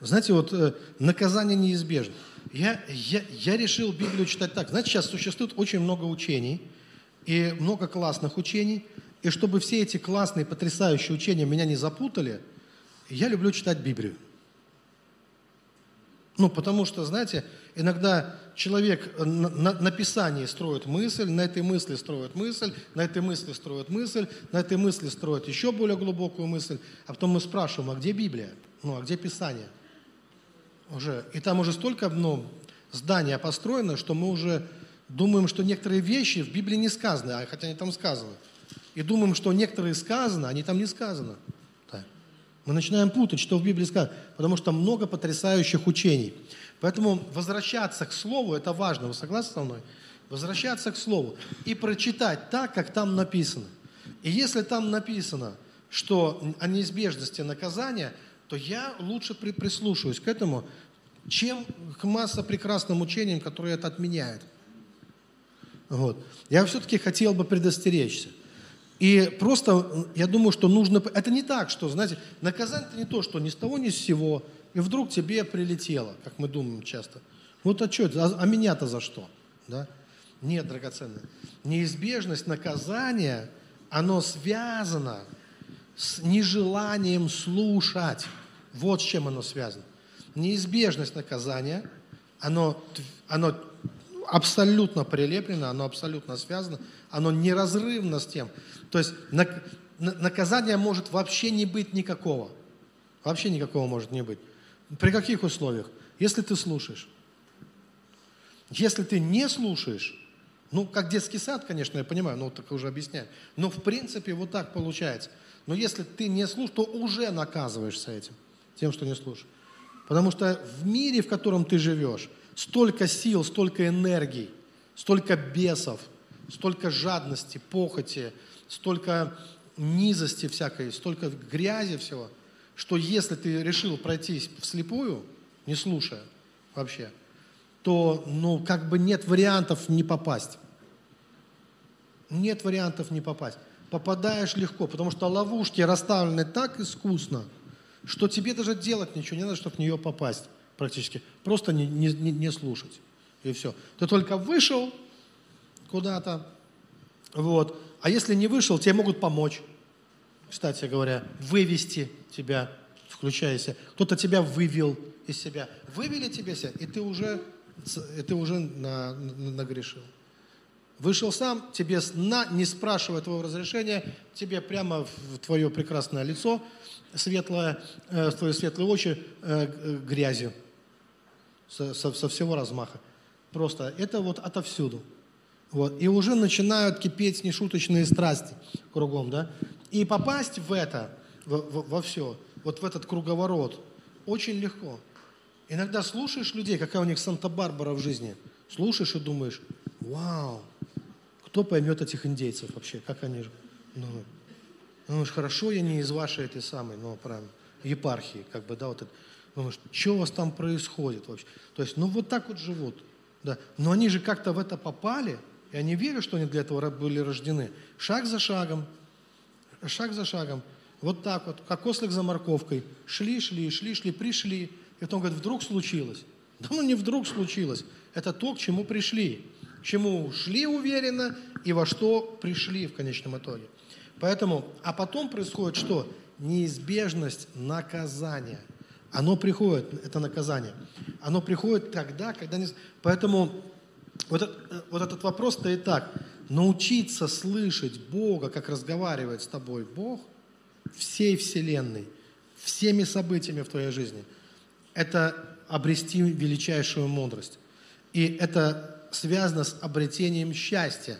Знаете, вот э, наказание неизбежно. Я, я, я решил Библию читать так. Знаете, сейчас существует очень много учений, и много классных учений, и чтобы все эти классные, потрясающие учения меня не запутали, я люблю читать Библию. Ну, потому что, знаете, иногда человек на, на, на Писании строит мысль, на этой мысли строит мысль, на этой мысли строит мысль, на этой мысли строит еще более глубокую мысль, а потом мы спрашиваем, а где Библия? Ну, а где Писание? Уже. И там уже столько ну, здания построено, что мы уже думаем, что некоторые вещи в Библии не сказаны, а хотя они там сказаны. И думаем, что некоторые сказаны, а они там не сказаны. Мы начинаем путать, что в Библии сказано, потому что много потрясающих учений. Поэтому возвращаться к Слову, это важно, вы согласны со мной? Возвращаться к Слову и прочитать так, как там написано. И если там написано, что о неизбежности наказания, то я лучше прислушаюсь к этому, чем к масса прекрасным учениям, которые это отменяют. Вот. Я все-таки хотел бы предостеречься. И просто, я думаю, что нужно... Это не так, что, знаете, наказание это не то, что ни с того, ни с сего, и вдруг тебе прилетело, как мы думаем часто. Вот а что это? А, а меня-то за что? Да? Нет, драгоценное. Неизбежность наказания, оно связано с нежеланием слушать. Вот с чем оно связано. Неизбежность наказания, оно, оно абсолютно прилеплено, оно абсолютно связано, оно неразрывно с тем. То есть наказания может вообще не быть никакого. Вообще никакого может не быть. При каких условиях? Если ты слушаешь. Если ты не слушаешь, ну, как детский сад, конечно, я понимаю, ну, так уже объясняю. Но в принципе вот так получается. Но если ты не слушаешь, то уже наказываешься этим, тем, что не слушаешь. Потому что в мире, в котором ты живешь, столько сил, столько энергий, столько бесов, столько жадности, похоти, столько низости всякой, столько грязи всего, что если ты решил пройтись вслепую, не слушая вообще, то, ну, как бы нет вариантов не попасть. Нет вариантов не попасть. Попадаешь легко, потому что ловушки расставлены так искусно, что тебе даже делать ничего не надо, чтобы в нее попасть практически. Просто не, не, не слушать. И все. Ты только вышел, куда-то, вот. А если не вышел, тебе могут помочь, кстати говоря, вывести тебя, включайся. Кто-то тебя вывел из себя. Вывели тебя и ты уже, и ты уже на, на, нагрешил. Вышел сам, тебе на, не спрашивая твоего разрешения, тебе прямо в твое прекрасное лицо, светлое, э, в твои светлые очи э, грязью со, со, со всего размаха. Просто это вот отовсюду. Вот. И уже начинают кипеть нешуточные страсти кругом, да? И попасть в это, во, во, во все, вот в этот круговорот, очень легко. Иногда слушаешь людей, какая у них Санта-Барбара в жизни. Слушаешь и думаешь, вау, кто поймет этих индейцев вообще, как они же, ну, ну хорошо, я не из вашей этой самой, ну, прям, епархии, как бы, да, вот это. Думаешь, что у вас там происходит вообще? То есть, ну, вот так вот живут, да. Но они же как-то в это попали, и они верят, что они для этого были рождены. Шаг за шагом, шаг за шагом, вот так вот, как ослик за морковкой. Шли, шли, шли, шли, пришли. И потом говорят, вдруг случилось. Да ну не вдруг случилось. Это то, к чему пришли чему шли уверенно и во что пришли в конечном итоге. Поэтому, а потом происходит что? Неизбежность наказания. Оно приходит, это наказание. Оно приходит тогда, когда не... Поэтому вот, этот, вот этот вопрос стоит так. Научиться слышать Бога, как разговаривает с тобой Бог, всей Вселенной, всеми событиями в твоей жизни, это обрести величайшую мудрость. И это связано с обретением счастья,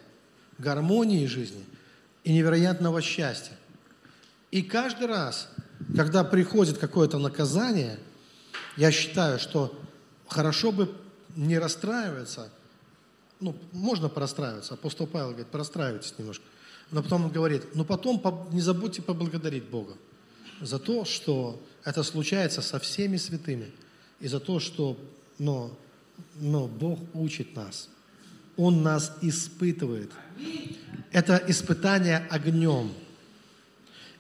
гармонии жизни и невероятного счастья. И каждый раз, когда приходит какое-то наказание, я считаю, что хорошо бы не расстраиваться, ну, можно порастраиваться, апостол Павел говорит, порастраивайтесь немножко, но потом он говорит, но потом не забудьте поблагодарить Бога за то, что это случается со всеми святыми, и за то, что но но Бог учит нас. Он нас испытывает. Это испытание огнем.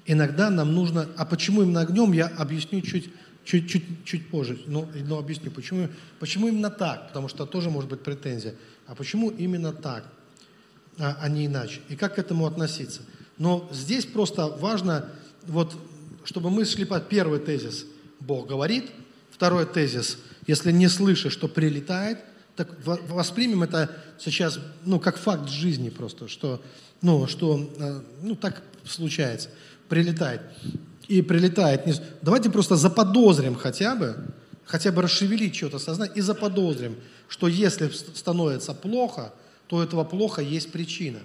Иногда нам нужно... А почему именно огнем, я объясню чуть, чуть, чуть, чуть позже. Но, но объясню, почему, почему именно так. Потому что тоже может быть претензия. А почему именно так, а, а не иначе? И как к этому относиться? Но здесь просто важно, вот, чтобы мы шли под первый тезис. Бог говорит. Второй тезис – если не слышишь, что прилетает, так воспримем это сейчас, ну, как факт жизни просто, что, ну, что, э, ну, так случается, прилетает. И прилетает. Давайте просто заподозрим хотя бы, хотя бы расшевелить что-то сознание и заподозрим, что если становится плохо, то у этого плохо есть причина.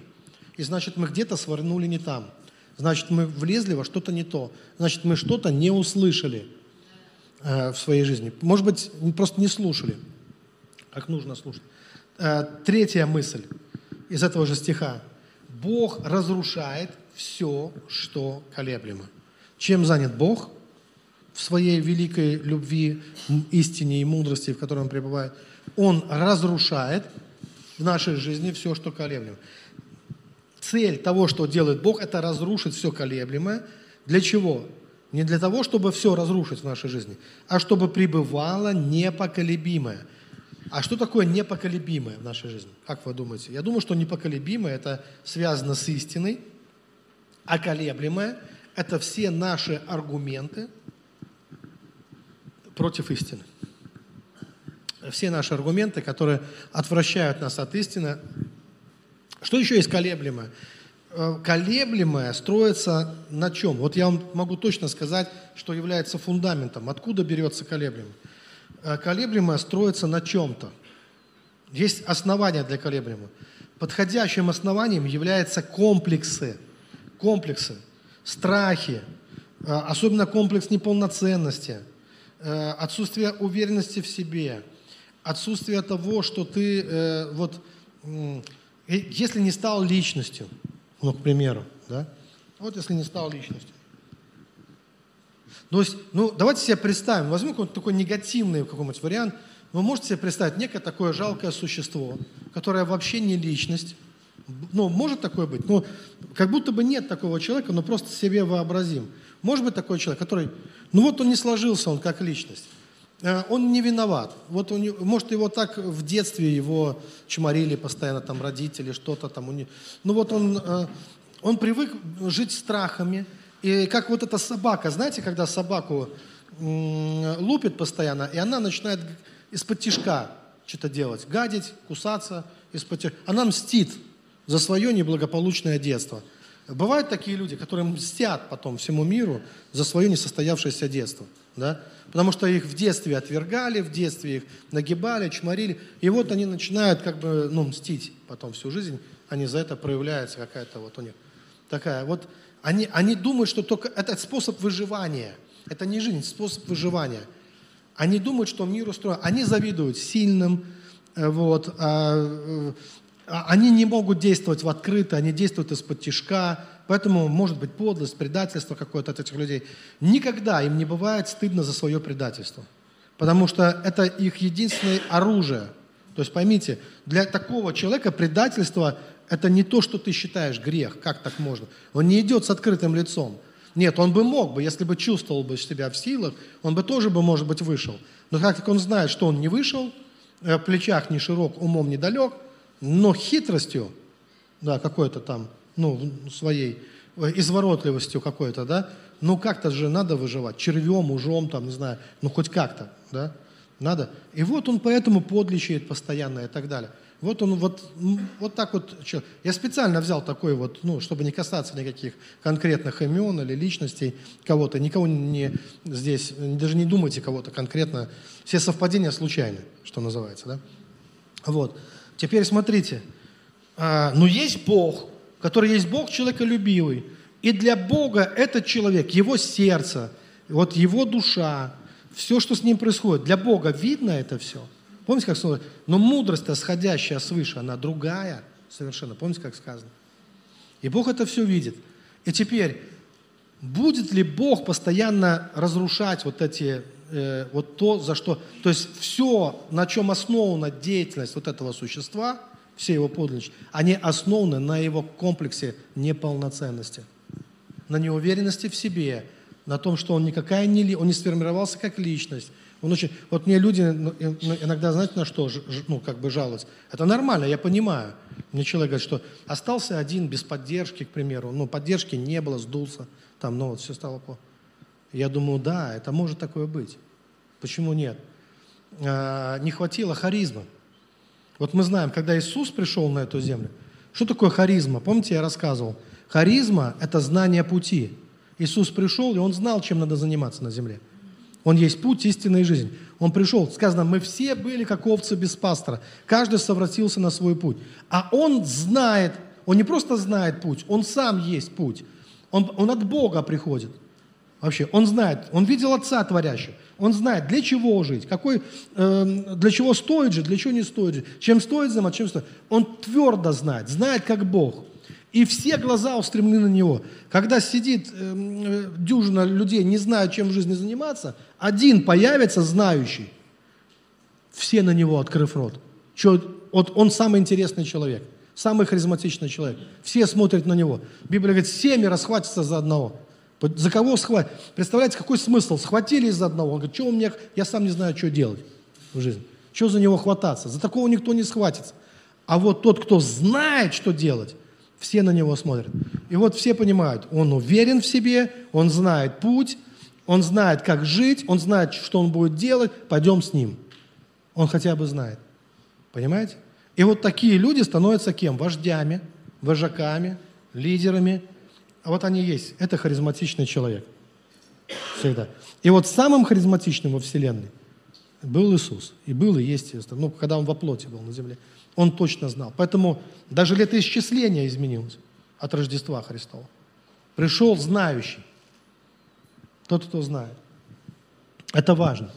И значит, мы где-то свернули не там. Значит, мы влезли во что-то не то. Значит, мы что-то не услышали. Э, в своей жизни. Может быть, просто не слушали, как нужно слушать. Э, третья мысль из этого же стиха. Бог разрушает все, что колеблемо. Чем занят Бог в своей великой любви, истине и мудрости, в которой Он пребывает? Он разрушает в нашей жизни все, что колеблемо. Цель того, что делает Бог, это разрушить все колеблемое. Для чего? Не для того, чтобы все разрушить в нашей жизни, а чтобы пребывало непоколебимое. А что такое непоколебимое в нашей жизни? Как вы думаете? Я думаю, что непоколебимое – это связано с истиной, а колеблемое – это все наши аргументы против истины. Все наши аргументы, которые отвращают нас от истины. Что еще есть колеблемое? Э, колеблемое строится на чем? Вот я вам могу точно сказать, что является фундаментом. Откуда берется колеблемое? Э, колеблемое строится на чем-то. Есть основания для колеблемого. Подходящим основанием являются комплексы. Комплексы, страхи, э, особенно комплекс неполноценности, отсутствие уверенности в себе, отсутствие того, что ты вот, если не стал личностью – ну, к примеру, да? Вот если не стал личностью. То есть, ну, давайте себе представим, возьмем какой-то такой негативный какой-нибудь вариант. Вы можете себе представить некое такое жалкое существо, которое вообще не личность. Ну, может такое быть? Ну, как будто бы нет такого человека, но просто себе вообразим. Может быть такой человек, который, ну вот он не сложился, он как личность. Э, он не виноват. Вот у него, может, его так в детстве его чморили постоянно, там, родители, что-то там. У него. Ну вот он, э, он привык жить страхами. И как вот эта собака, знаете, когда собаку лупит постоянно, и она начинает из-под тишка что-то делать, гадить, кусаться из-под тишка. Она мстит за свое неблагополучное детство. Бывают такие люди, которые мстят потом всему миру за свое несостоявшееся детство. Да? Потому что их в детстве отвергали, в детстве их нагибали, чморили. И вот они начинают как бы ну, мстить потом всю жизнь. Они за это проявляется какая-то вот у них такая. Вот они, они думают, что только это способ выживания. Это не жизнь, способ выживания. Они думают, что мир устроен. Они завидуют сильным, э, вот, а, а, они не могут действовать в открыто, они действуют из-под тяжка, поэтому может быть подлость, предательство какое-то от этих людей. Никогда им не бывает стыдно за свое предательство, потому что это их единственное оружие. То есть поймите, для такого человека предательство – это не то, что ты считаешь грех, как так можно. Он не идет с открытым лицом. Нет, он бы мог бы, если бы чувствовал бы себя в силах, он бы тоже бы, может быть, вышел. Но так как он знает, что он не вышел, э, в плечах не широк, умом недалек – но хитростью, да, какой-то там, ну, своей э, изворотливостью какой-то, да, ну как-то же надо выживать, червем, ужом, там, не знаю, ну хоть как-то, да, надо. И вот он поэтому подлечит постоянно и так далее. Вот он вот, вот так вот. Я специально взял такой вот, ну, чтобы не касаться никаких конкретных имен или личностей кого-то. Никого не здесь, даже не думайте кого-то конкретно. Все совпадения случайны, что называется, да? Вот. Теперь смотрите, а, ну есть Бог, который есть Бог человеколюбивый. И для Бога этот человек, его сердце, вот его душа, все, что с ним происходит, для Бога видно это все. Помните, как сказано? Но мудрость, сходящая свыше, она другая совершенно. Помните, как сказано? И Бог это все видит. И теперь, будет ли Бог постоянно разрушать вот эти э, вот то, за что... То есть все, на чем основана деятельность вот этого существа, все его подлинности, они основаны на его комплексе неполноценности, на неуверенности в себе, на том, что он никакая не, он не сформировался как личность. Он очень, вот мне люди ну, иногда, знаете, на что, ну, как бы жалуются. Это нормально, я понимаю. Мне человек говорит, что остался один без поддержки, к примеру. Ну, поддержки не было, сдулся. Там, ну, вот все стало плохо. Я думаю, да, это может такое быть. Почему нет? А, не хватило харизмы. Вот мы знаем, когда Иисус пришел на эту землю, что такое харизма? Помните, я рассказывал? Харизма – это знание пути. Иисус пришел, и Он знал, чем надо заниматься на земле. Он есть путь, истинная жизнь. Он пришел, сказано, мы все были как овцы без пастора. Каждый совратился на свой путь. А Он знает, Он не просто знает путь, Он сам есть путь. Он, он от Бога приходит – Вообще, он знает, он видел Отца творящего, он знает, для чего жить, какой, э, для чего стоит жить, для чего не стоит жить, чем стоит заниматься, чем стоит. Он твердо знает, знает как Бог. И все глаза устремлены на Него. Когда сидит э, дюжина людей, не знают, чем в жизни заниматься, один появится знающий. Все на Него, открыв рот. Че, вот он самый интересный человек, самый харизматичный человек. Все смотрят на Него. Библия говорит, семеро схватятся за одного. За кого схватить? Представляете, какой смысл? Схватили из одного. Он говорит, что у меня, я сам не знаю, что делать в жизни. Что за него хвататься? За такого никто не схватится. А вот тот, кто знает, что делать, все на него смотрят. И вот все понимают, он уверен в себе, он знает путь, он знает, как жить, он знает, что он будет делать, пойдем с ним. Он хотя бы знает. Понимаете? И вот такие люди становятся кем? Вождями, вожаками, лидерами, а вот они есть. Это харизматичный человек. Всегда. И вот самым харизматичным во Вселенной был Иисус. И был, и есть, ну, когда Он во плоти был на земле. Он точно знал. Поэтому даже летоисчисление изменилось от Рождества Христова. Пришел знающий. Тот, кто знает. Это важно.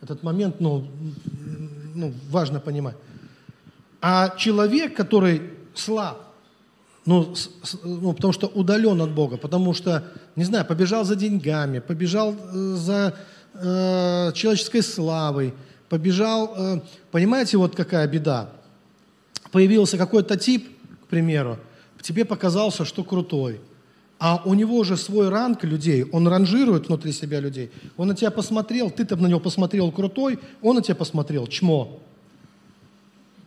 Этот момент, ну, ну, важно понимать. А человек, который слаб, ну, с, ну, потому что удален от Бога, потому что, не знаю, побежал за деньгами, побежал э, за э, человеческой славой, побежал, э, понимаете, вот какая беда. Появился какой-то тип, к примеру, тебе показался, что крутой, А у него же свой ранг людей, он ранжирует внутри себя людей. Он на тебя посмотрел, ты-то на него посмотрел крутой, он на тебя посмотрел чмо.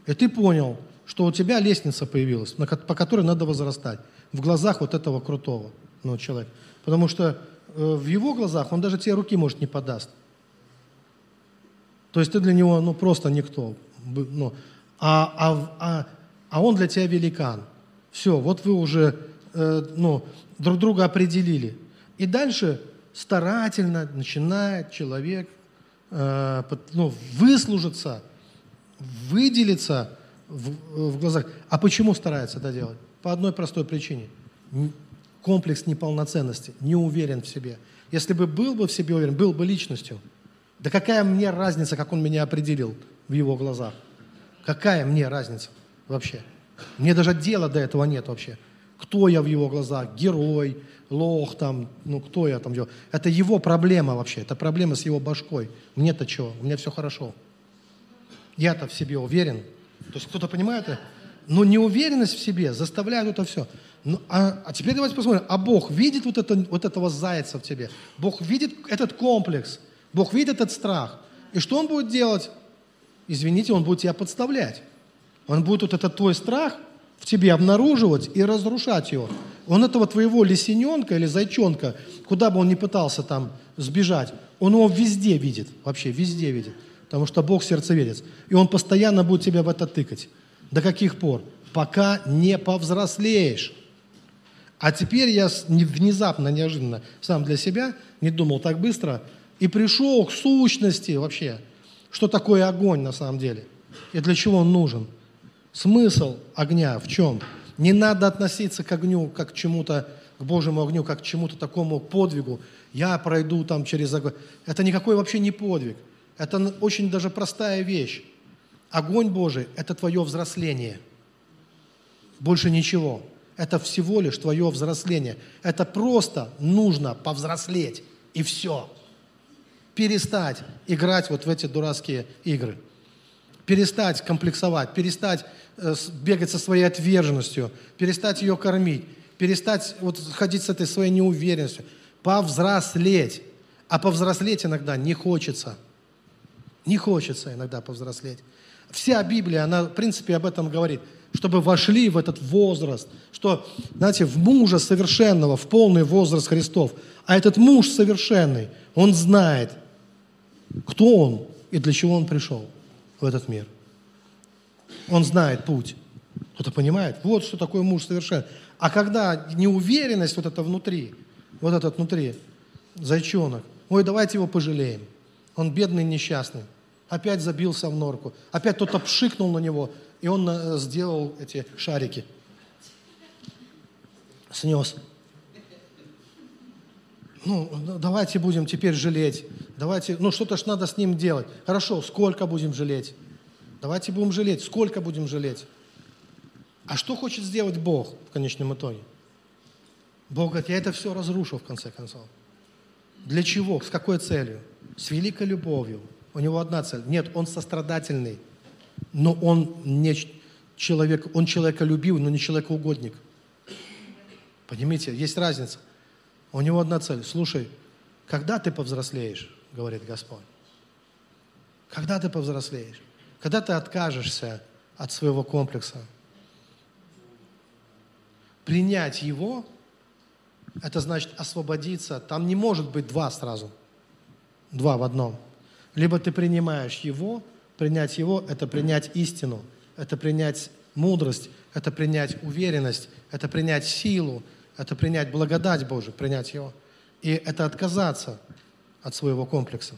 И ты понял, что у тебя лестница появилась, по которой надо возрастать в глазах вот этого крутого ну, человека. Потому что э, в его глазах он даже тебе руки, может, не подаст. То есть ты для него ну, просто никто. Ну, а, а, а, а он для тебя великан. Все, вот вы уже э, ну, друг друга определили. И дальше старательно начинает человек э, ну, выслужиться, выделиться в, в глазах. А почему старается это делать? По одной простой причине. Комплекс неполноценности, не уверен в себе. Если бы был бы в себе уверен, был бы личностью, да какая мне разница, как он меня определил в его глазах? Какая мне разница вообще? Мне даже дела до этого нет вообще. Кто я в его глазах? Герой, лох там, ну кто я там? Это его проблема вообще, это проблема с его башкой. Мне-то чего? У меня все хорошо. Я-то в себе уверен. То есть кто-то понимает это? Но неуверенность в себе заставляет это все. Ну, а, а теперь давайте посмотрим. А Бог видит вот, это, вот этого зайца в тебе. Бог видит этот комплекс. Бог видит этот страх. И что Он будет делать? Извините, Он будет тебя подставлять. Он будет вот этот твой страх в тебе обнаруживать и разрушать его. Он этого твоего лисененка или зайчонка, куда бы он ни пытался там сбежать, он его везде видит, вообще везде видит. Потому что Бог сердцеведец. И он постоянно будет тебя в это тыкать. До каких пор? Пока не повзрослеешь. А теперь я внезапно, неожиданно, сам для себя, не думал так быстро, и пришел к сущности вообще, что такое огонь на самом деле, и для чего он нужен. Смысл огня в чем? Не надо относиться к огню как к чему-то, к Божьему огню, как к чему-то такому подвигу. Я пройду там через огонь. Это никакой вообще не подвиг. Это очень даже простая вещь. Огонь Божий – это твое взросление. Больше ничего. Это всего лишь твое взросление. Это просто нужно повзрослеть, и все. Перестать играть вот в эти дурацкие игры. Перестать комплексовать, перестать Э, бегать со своей отверженностью, перестать ее кормить, перестать вот ходить с этой своей неуверенностью, повзрослеть. А повзрослеть иногда не хочется. Не хочется иногда повзрослеть. Вся Библия, она, в принципе, об этом говорит, чтобы вошли в этот возраст, что, знаете, в мужа совершенного, в полный возраст Христов. А этот муж совершенный, он знает, кто он и для чего он пришел в этот мир. Он знает путь. Кто-то понимает? Вот что такое муж совершенно. А когда неуверенность вот это внутри, вот этот внутри, зайчонок, ой, давайте его пожалеем. Он бедный, несчастный. Опять забился в норку. Опять кто-то пшикнул на него, и он э, сделал эти шарики. Снес. Ну, давайте будем теперь жалеть. Давайте, ну что-то ж надо с ним делать. Хорошо, сколько будем жалеть? Давайте будем жалеть. Сколько будем жалеть? А что хочет сделать Бог в конечном итоге? Бог говорит, я это все разрушу в конце концов. Для чего? С какой целью? С великой любовью. У него одна цель. Нет, он сострадательный, но он не человек, он человеколюбивый, но не человекоугодник. Понимаете, есть разница. У него одна цель. Слушай, когда ты повзрослеешь, говорит Господь? Когда ты повзрослеешь? Когда ты откажешься от своего комплекса, принять его, это значит освободиться. Там не может быть два сразу. Два в одном. Либо ты принимаешь его, принять его – это принять истину, это принять мудрость, это принять уверенность, это принять силу, это принять благодать Божию, принять его. И это отказаться от своего комплекса.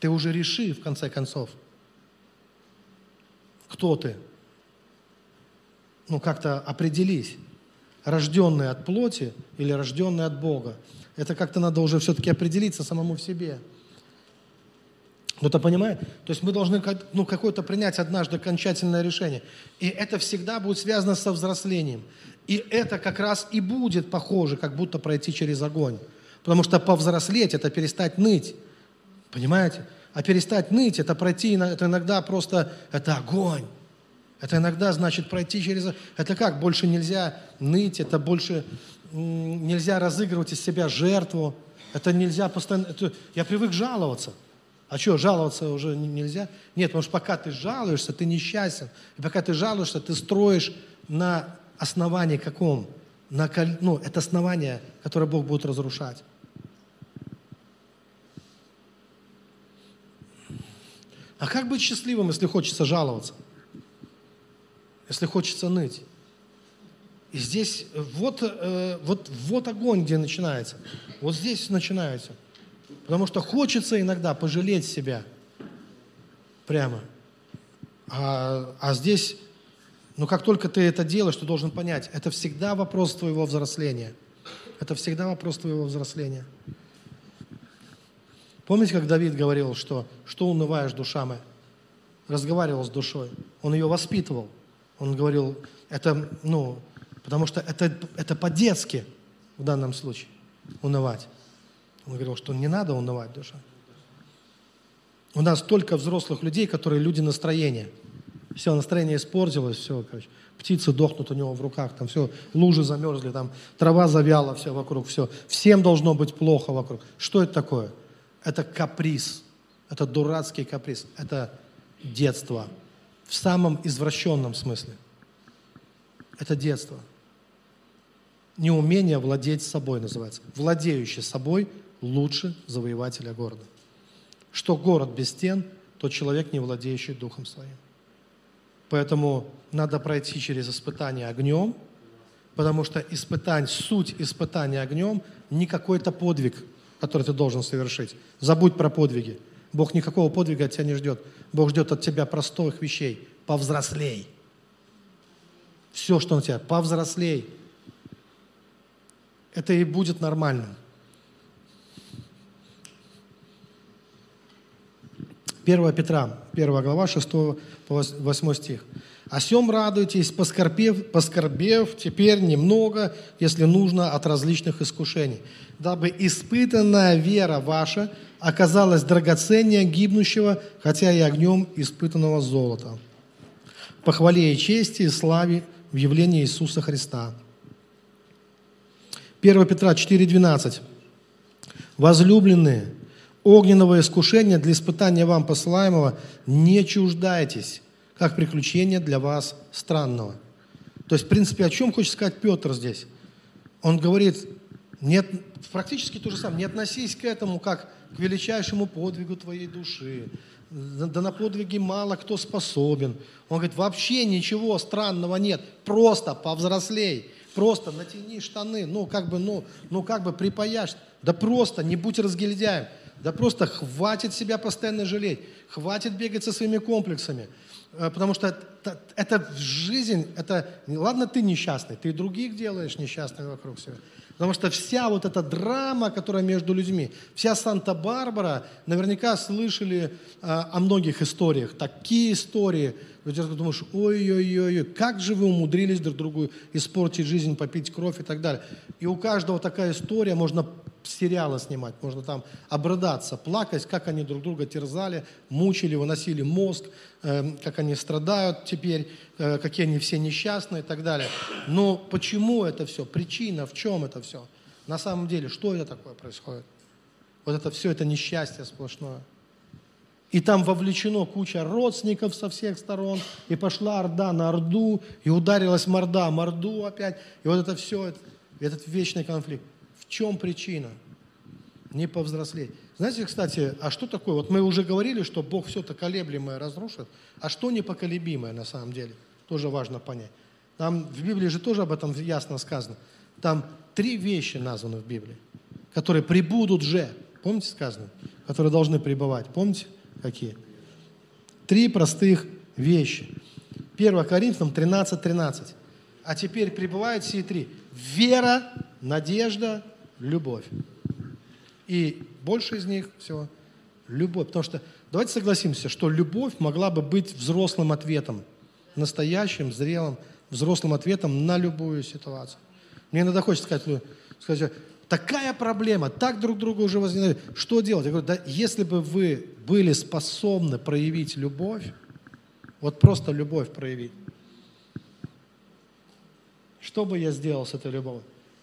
Ты уже реши, в конце концов – кто ты? Ну, как-то определись. Рожденный от плоти или рожденный от Бога. Это как-то надо уже все-таки определиться самому в себе. Кто-то понимает? То есть мы должны ну, какое-то принять однажды окончательное решение. И это всегда будет связано со взрослением. И это как раз и будет похоже, как будто пройти через огонь. Потому что повзрослеть – это перестать ныть. Понимаете? А перестать ныть, это пройти, это иногда просто, это огонь. Это иногда значит пройти через... Это как? Больше нельзя ныть, это больше нельзя разыгрывать из себя жертву, это нельзя постоянно... Это, я привык жаловаться. А что, жаловаться уже нельзя? Нет, потому что пока ты жалуешься, ты несчастен. И пока ты жалуешься, ты строишь на основании каком? На, ну, это основание, которое Бог будет разрушать. А как быть счастливым, если хочется жаловаться? Если хочется ныть? И здесь вот, э, вот, вот огонь, где начинается. Вот здесь начинается. Потому что хочется иногда пожалеть себя. Прямо. А, а здесь, ну как только ты это делаешь, ты должен понять, это всегда вопрос твоего взросления. Это всегда вопрос твоего взросления. Помните, как Давид говорил, что «что унываешь, душа моя?» Разговаривал с душой. Он ее воспитывал. Он говорил, это, ну, потому что это, это по-детски в данном случае унывать. Он говорил, что не надо унывать, душа. У нас столько взрослых людей, которые люди настроения. Все, настроение испортилось, все, короче. Птицы дохнут у него в руках, там все, лужи замерзли, там трава завяла, все вокруг, все. Всем должно быть плохо вокруг. Что это такое? Это каприз. Это дурацкий каприз. Это детство. В самом извращенном смысле. Это детство. Неумение владеть собой называется. Владеющий собой лучше завоевателя города. Что город без стен, то человек, не владеющий духом своим. Поэтому надо пройти через испытание огнем, потому что испытание, суть испытания огнем не какой-то подвиг, который ты должен совершить. Забудь про подвиги. Бог никакого подвига от тебя не ждет. Бог ждет от тебя простых вещей. Повзрослей. Все, что у тебя, повзрослей. Это и будет нормальным. 1 Петра, 1 глава, 6 по 8 стих. «О сем радуйтесь, поскорбев, поскорбев теперь немного, если нужно, от различных искушений, дабы испытанная вера ваша оказалась драгоценнее гибнущего, хотя и огнем испытанного золота, по хвале и чести и славе в явлении Иисуса Христа». 1 Петра 4,12. «Возлюбленные, огненного искушения для испытания вам посылаемого не чуждайтесь, как приключение для вас странного. То есть, в принципе, о чем хочет сказать Петр здесь? Он говорит, нет, практически то же самое, не относись к этому как к величайшему подвигу твоей души. Да на подвиги мало кто способен. Он говорит, вообще ничего странного нет, просто повзрослей, просто натяни штаны, ну как бы, ну, ну как бы припаяшь, да просто не будь разгильдяем. Да просто хватит себя постоянно жалеть, хватит бегать со своими комплексами. Э, потому что это, это жизнь, это, ладно, ты несчастный, ты и других делаешь несчастными вокруг себя. Потому что вся вот эта драма, которая между людьми, вся Санта-Барбара, наверняка слышали э, о многих историях. Такие истории, ты думаешь, ой-ой-ой, как же вы умудрились друг другу испортить жизнь, попить кровь и так далее. И у каждого такая история, можно сериалы снимать, можно там обрыдаться, плакать, как они друг друга терзали, мучили, выносили мозг, э, как они страдают теперь, э, какие они все несчастные и так далее. Но почему это все? Причина, в чем это все? На самом деле, что это такое происходит? Вот это все, это несчастье сплошное. И там вовлечено куча родственников со всех сторон, и пошла орда на орду, и ударилась морда морду опять, и вот это все, этот вечный конфликт чем причина? Не повзрослеть. Знаете, кстати, а что такое? Вот мы уже говорили, что Бог все это колеблемое разрушит. А что непоколебимое на самом деле? Тоже важно понять. Там в Библии же тоже об этом ясно сказано. Там три вещи названы в Библии, которые прибудут же. Помните сказано? Которые должны пребывать. Помните какие? Три простых вещи. 1 Коринфянам 13, 13. А теперь пребывают все три. Вера, надежда, любовь. И больше из них всего любовь. Потому что давайте согласимся, что любовь могла бы быть взрослым ответом, настоящим, зрелым, взрослым ответом на любую ситуацию. Мне иногда хочется сказать, сказать такая проблема, так друг друга уже возненавидят. Что делать? Я говорю, да если бы вы были способны проявить любовь, вот просто любовь проявить, что бы я сделал с этой любовью?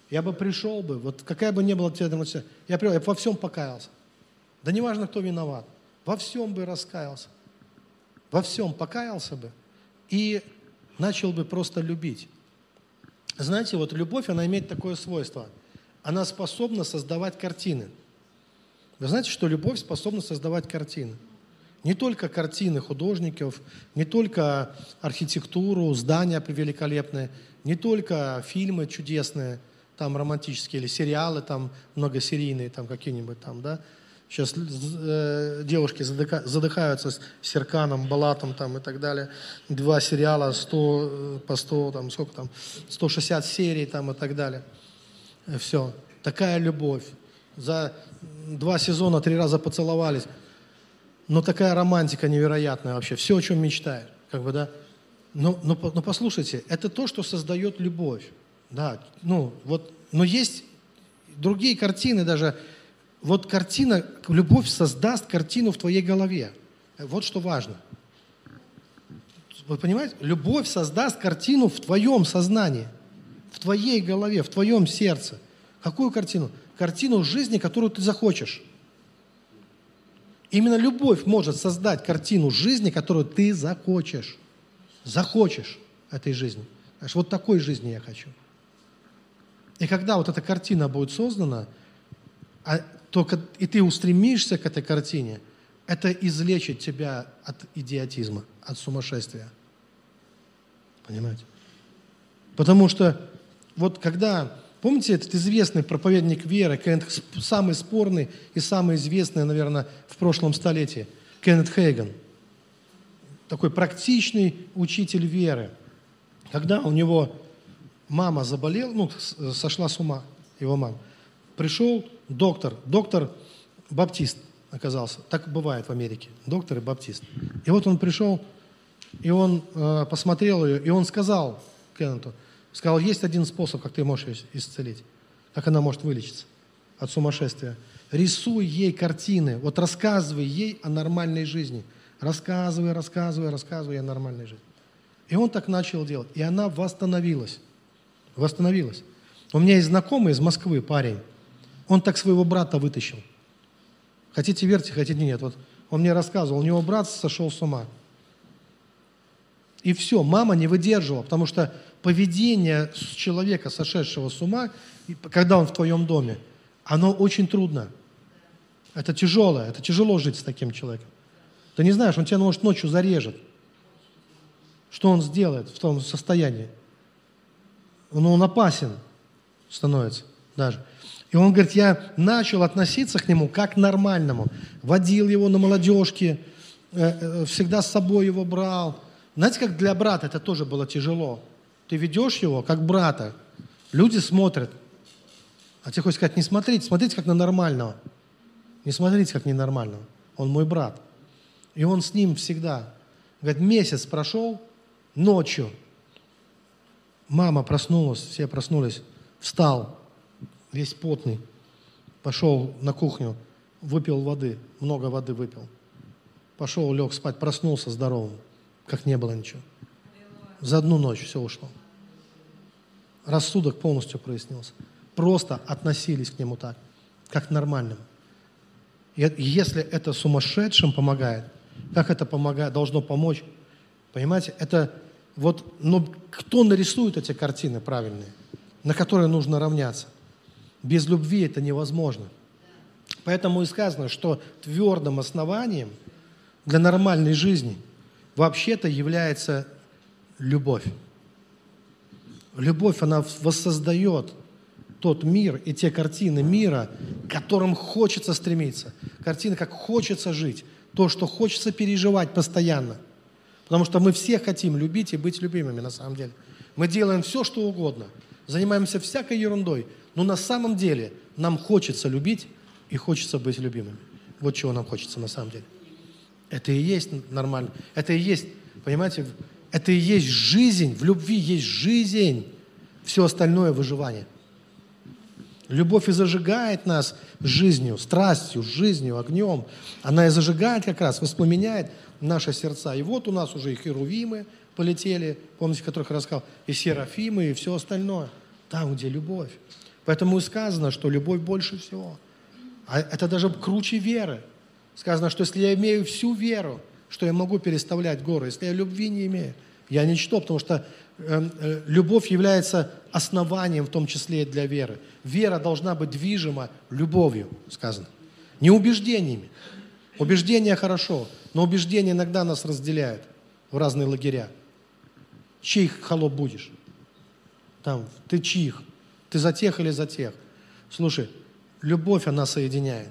Я бы пришел бы, вот какая бы ни была тебе мотивация, я, я во всем покаялся. Да неважно, кто виноват. Во всем бы раскаялся. Во всем покаялся бы и начал бы просто любить. Знаете, вот любовь, она имеет такое свойство. Она способна создавать картины. Вы знаете, что любовь способна создавать картины? Не только картины художников, не только архитектуру, здания великолепные, не только фильмы чудесные, там романтические, или сериалы там многосерийные, там какие-нибудь там, да. Сейчас э, девушки задыха, задыхаются с Серканом, Балатом там и так далее. Два сериала 100, э, по 100, там сколько там, 160 серий там и так далее. Все. Такая любовь. За два сезона три раза поцеловались. Но такая романтика невероятная вообще. Все, о чем мечтаешь. Как бы, да? Но, но, но послушайте, это то, что создает любовь. Да, ну, вот, но есть другие картины даже. Вот картина, любовь создаст картину в твоей голове. Вот что важно. Вы понимаете? Любовь создаст картину в твоем сознании, в твоей голове, в твоем сердце. Какую картину? Картину жизни, которую ты захочешь. Именно любовь может создать картину жизни, которую ты захочешь. Захочешь этой жизни. Знаешь, вот такой жизни я хочу. И когда вот эта картина будет создана, а только и ты устремишься к этой картине, это излечит тебя от идиотизма, от сумасшествия. Понимаете? Потому что вот когда Помните этот известный проповедник веры, Кеннет, самый спорный и самый известный, наверное, в прошлом столетии, Кеннет Хейган. Такой практичный учитель веры. Когда у него мама заболела, ну, сошла с ума, его мама, пришел доктор, доктор баптист оказался. Так бывает в Америке, доктор и баптист. И вот он пришел, и он э, посмотрел ее, и он сказал Кеннету – Сказал, есть один способ, как ты можешь ее исцелить, как она может вылечиться от сумасшествия. Рисуй ей картины, вот рассказывай ей о нормальной жизни. Рассказывай, рассказывай, рассказывай о нормальной жизни. И он так начал делать. И она восстановилась. Восстановилась. У меня есть знакомый из Москвы парень. Он так своего брата вытащил. Хотите верьте, хотите нет. Вот он мне рассказывал, у него брат сошел с ума. И все, мама не выдерживала, потому что поведение человека, сошедшего с ума, когда он в твоем доме, оно очень трудно. Это тяжело, это тяжело жить с таким человеком. Ты не знаешь, он тебя, может, ночью зарежет. Что он сделает в том состоянии? Ну, он опасен становится даже. И он говорит, я начал относиться к нему как к нормальному. Водил его на молодежке, э, э, всегда с собой его брал. Знаете, как для брата это тоже было тяжело. Ты ведешь его как брата. Люди смотрят. А тебе хочешь сказать, не смотрите, смотрите как на нормального. Не смотрите как ненормального. Он мой брат. И он с ним всегда. Говорит, месяц прошел, ночью. Мама проснулась, все проснулись. Встал, весь потный. Пошел на кухню, выпил воды, много воды выпил. Пошел, лег спать, проснулся здоровым, как не было ничего. За одну ночь все ушло. Рассудок полностью прояснился. Просто относились к нему так, как к нормальному. И если это сумасшедшим помогает, как это помогает, должно помочь? Понимаете, это вот, ну, кто нарисует эти картины правильные, на которые нужно равняться? Без любви это невозможно. Поэтому и сказано, что твердым основанием для нормальной жизни вообще-то является любовь. Любовь, она воссоздает тот мир и те картины мира, к которым хочется стремиться. Картины, как хочется жить. То, что хочется переживать постоянно. Потому что мы все хотим любить и быть любимыми на самом деле. Мы делаем все, что угодно. Занимаемся всякой ерундой. Но на самом деле нам хочется любить и хочется быть любимыми. Вот чего нам хочется на самом деле. Это и есть нормально. Это и есть, понимаете, это и есть жизнь, в любви есть жизнь, все остальное выживание. Любовь и зажигает нас жизнью, страстью, жизнью, огнем. Она и зажигает как раз, воспламеняет наши сердца. И вот у нас уже и херувимы полетели, помните, которых я рассказал, и серафимы, и все остальное. Там, где любовь. Поэтому и сказано, что любовь больше всего. А это даже круче веры. Сказано, что если я имею всю веру, что я могу переставлять горы, если я любви не имею, я ничто, потому что э, э, любовь является основанием, в том числе и для веры. Вера должна быть движима любовью, сказано. Не убеждениями. Убеждения хорошо, но убеждения иногда нас разделяют в разные лагеря. Чей холоп будешь? Там, ты чьих? Ты за тех или за тех? Слушай, любовь, она соединяет.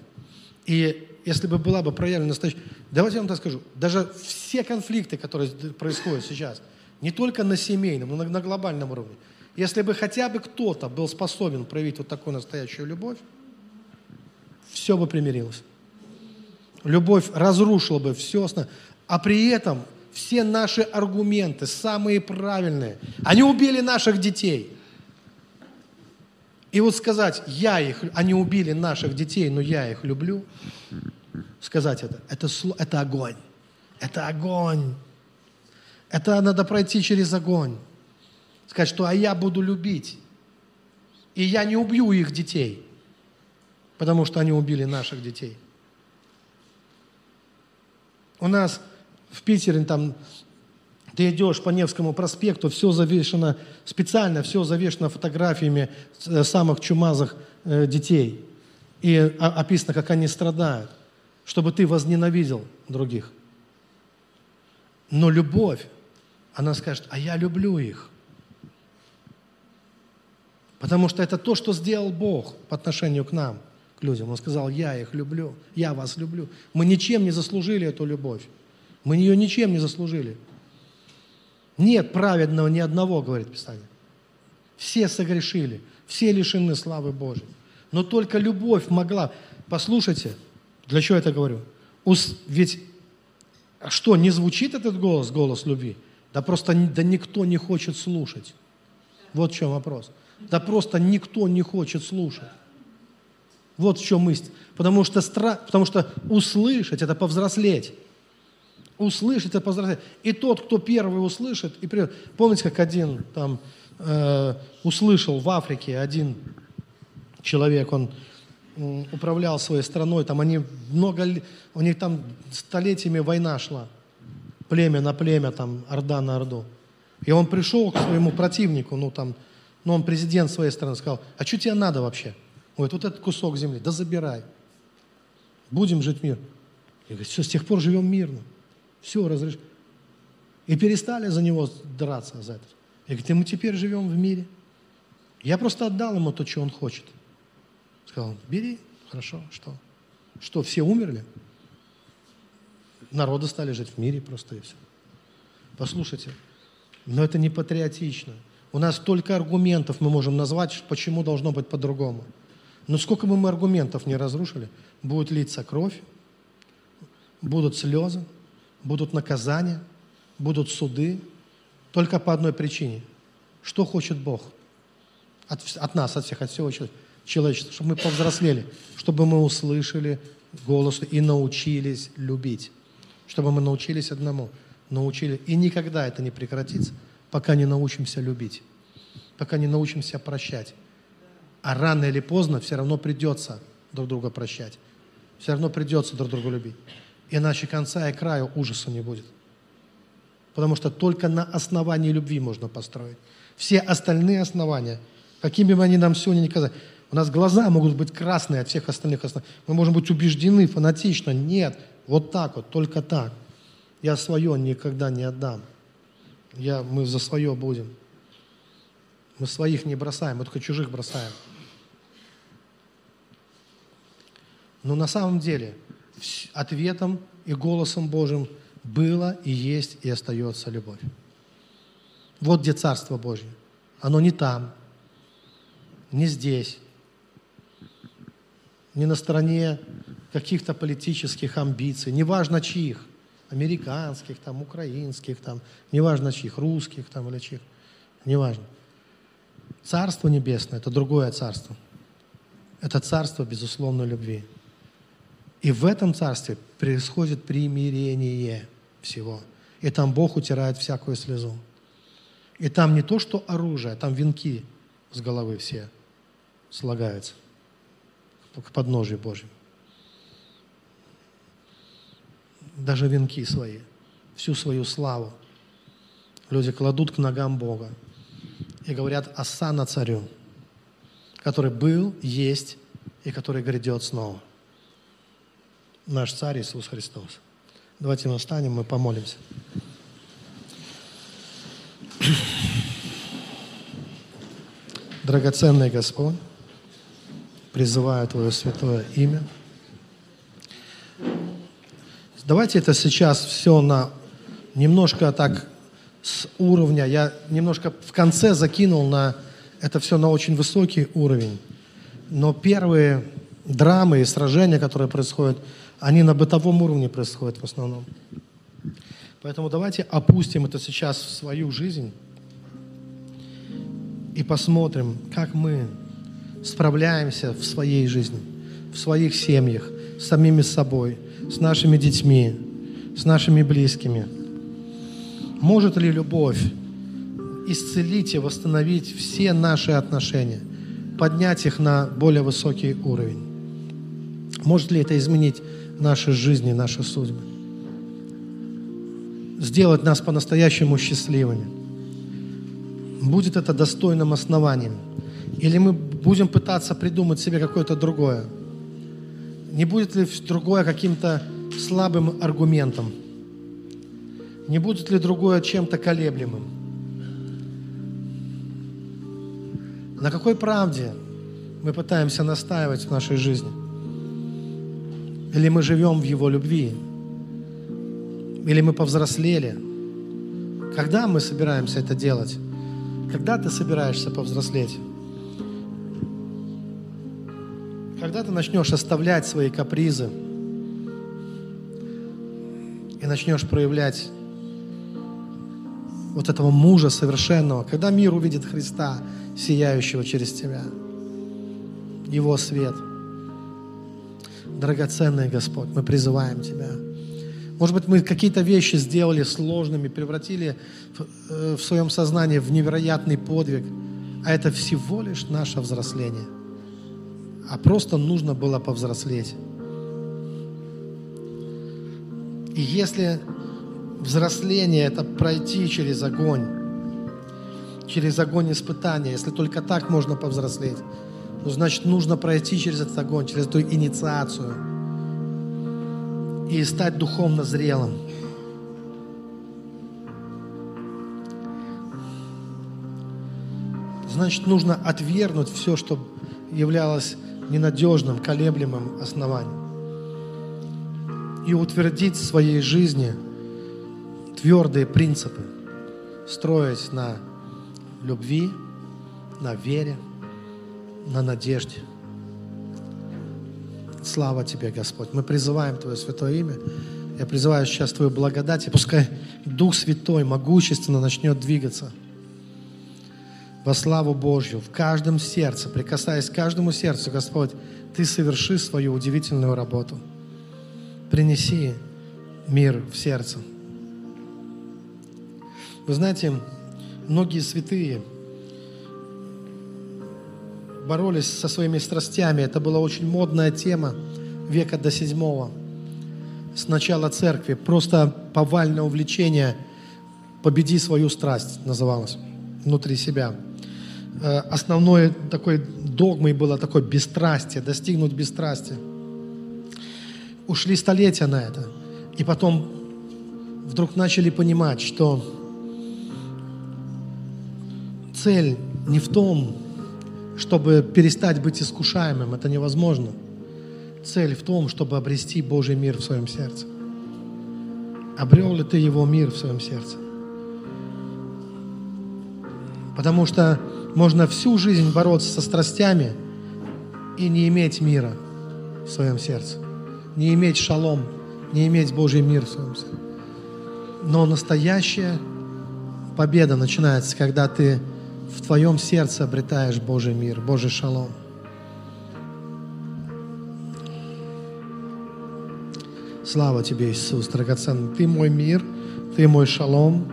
И если бы была бы проявлена настоящая... Давайте я вам так скажу. Даже все конфликты, которые происходят сейчас, не только на семейном, но на глобальном уровне, если бы хотя бы кто-то был способен проявить вот такую настоящую любовь, все бы примирилось. Любовь разрушила бы все, а при этом все наши аргументы, самые правильные, они убили наших детей. И вот сказать, я их, они убили наших детей, но я их люблю, сказать это, это, это огонь. Это огонь. Это надо пройти через огонь. Сказать, что а я буду любить. И я не убью их детей, потому что они убили наших детей. У нас в Питере там ты идешь по Невскому проспекту, все завешено, специально все завешено фотографиями э, самых чумазых э, детей. И описано, как они страдают, чтобы ты возненавидел других. Но любовь, она скажет, а я люблю их. Потому что это то, что сделал Бог по отношению к нам, к людям. Он сказал, я их люблю, я вас люблю. Мы ничем не заслужили эту любовь. Мы ее ничем не заслужили. Нет праведного ни одного, говорит Писание. Все согрешили, все лишены славы Божьей. Но только любовь могла. Послушайте, для чего я это говорю? Ведь что, не звучит этот голос, голос любви? Да просто да никто не хочет слушать. Вот в чем вопрос. Да просто никто не хочет слушать. Вот в чем мысль. Потому что, стра... Потому что услышать – это повзрослеть. Услышать – это повзрослеть. И тот, кто первый услышит, и придет. Помните, как один там э, услышал в Африке, один человек, он управлял своей страной, там они много, у них там столетиями война шла, племя на племя, там, орда на орду. И он пришел к своему противнику, ну там, ну он президент своей страны, сказал, а что тебе надо вообще? Говорит, вот этот кусок земли, да забирай. Будем жить мир. И говорит, все, с тех пор живем мирно. Все, разреш. И перестали за него драться за это. И говорит, и мы теперь живем в мире. Я просто отдал ему то, что он хочет. Сказал, бери, хорошо, что? Что, все умерли? Народы стали жить в мире просто и все. Послушайте, но это не патриотично. У нас столько аргументов мы можем назвать, почему должно быть по-другому. Но сколько бы мы аргументов не разрушили, будет литься кровь, будут слезы, будут наказания, будут суды, только по одной причине. Что хочет Бог от, от нас, от всех, от всего человечества? Чтобы мы повзрослели, чтобы мы услышали голос и научились любить. Чтобы мы научились одному, научили. И никогда это не прекратится, пока не научимся любить, пока не научимся прощать. А рано или поздно все равно придется друг друга прощать. Все равно придется друг друга любить. Иначе конца и края ужаса не будет. Потому что только на основании любви можно построить. Все остальные основания, какими бы они нам сегодня ни казались, у нас глаза могут быть красные от всех остальных. Мы можем быть убеждены фанатично. Нет, вот так вот, только так. Я свое никогда не отдам. Я, мы за свое будем. Мы своих не бросаем, мы только чужих бросаем. Но на самом деле ответом и голосом Божьим было и есть и остается любовь. Вот где Царство Божье. Оно не там, не здесь, не на стороне каких-то политических амбиций, неважно чьих, американских, там, украинских, там, неважно чьих, русских там, или чьих, неважно. Царство Небесное – это другое царство. Это царство безусловной любви. И в этом царстве происходит примирение всего. И там Бог утирает всякую слезу. И там не то, что оружие, там венки с головы все слагаются к подножию Божьему. Даже венки свои, всю свою славу люди кладут к ногам Бога и говорят «Асана царю», который был, есть и который грядет снова. Наш царь Иисус Христос. Давайте мы встанем, мы помолимся. Драгоценный Господь, призываю Твое святое имя. Давайте это сейчас все на немножко так с уровня, я немножко в конце закинул на это все на очень высокий уровень. Но первые драмы и сражения, которые происходят, они на бытовом уровне происходят в основном. Поэтому давайте опустим это сейчас в свою жизнь и посмотрим, как мы справляемся в своей жизни, в своих семьях, с самими собой, с нашими детьми, с нашими близкими. Может ли любовь исцелить и восстановить все наши отношения, поднять их на более высокий уровень? Может ли это изменить наши жизни, наши судьбы? Сделать нас по-настоящему счастливыми? Будет это достойным основанием? Или мы будем пытаться придумать себе какое-то другое? Не будет ли другое каким-то слабым аргументом? Не будет ли другое чем-то колеблемым? На какой правде мы пытаемся настаивать в нашей жизни? Или мы живем в Его любви? Или мы повзрослели? Когда мы собираемся это делать? Когда ты собираешься повзрослеть? Когда ты начнешь оставлять свои капризы и начнешь проявлять вот этого мужа совершенного, когда мир увидит Христа, сияющего через тебя, Его свет. Драгоценный Господь, мы призываем Тебя – может быть, мы какие-то вещи сделали сложными, превратили в, э, в своем сознании в невероятный подвиг, а это всего лишь наше взросление. А просто нужно было повзрослеть. И если взросление – это пройти через огонь, через огонь испытания, если только так можно повзрослеть, ну, значит, нужно пройти через этот огонь, через эту инициацию – и стать духовно зрелым. Значит, нужно отвергнуть все, что являлось ненадежным, колеблемым основанием. И утвердить в своей жизни твердые принципы, строить на любви, на вере, на надежде – Слава Тебе, Господь. Мы призываем Твое святое имя. Я призываю сейчас Твою благодать, и пускай Дух Святой могущественно начнет двигаться во славу Божью, в каждом сердце, прикасаясь к каждому сердцу, Господь, Ты соверши свою удивительную работу. Принеси мир в сердце. Вы знаете, многие святые – боролись со своими страстями. Это была очень модная тема века до седьмого. С начала церкви. Просто повальное увлечение «Победи свою страсть» называлось внутри себя. Э, основной такой догмой было такое бесстрастие, достигнуть бесстрастия. Ушли столетия на это. И потом вдруг начали понимать, что цель не в том, чтобы перестать быть искушаемым. Это невозможно. Цель в том, чтобы обрести Божий мир в своем сердце. Обрел ли ты его мир в своем сердце? Потому что можно всю жизнь бороться со страстями и не иметь мира в своем сердце. Не иметь шалом, не иметь Божий мир в своем сердце. Но настоящая победа начинается, когда ты в твоем сердце обретаешь Божий мир, Божий шалом. Слава Тебе, Иисус, драгоценный. Ты мой мир, Ты мой шалом,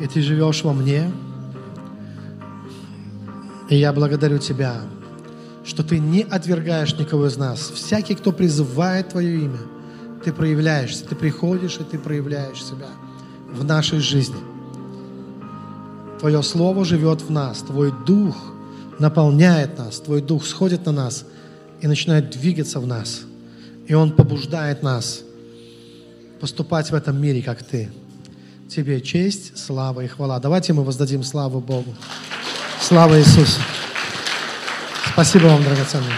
и Ты живешь во мне. И я благодарю Тебя что Ты не отвергаешь никого из нас. Всякий, кто призывает Твое имя, Ты проявляешься, Ты приходишь и Ты проявляешь себя в нашей жизни. Твое Слово живет в нас, Твой Дух наполняет нас, Твой Дух сходит на нас и начинает двигаться в нас. И Он побуждает нас поступать в этом мире, как Ты. Тебе честь, слава и хвала. Давайте мы воздадим славу Богу. Слава Иисусу. Спасибо вам, драгоценные.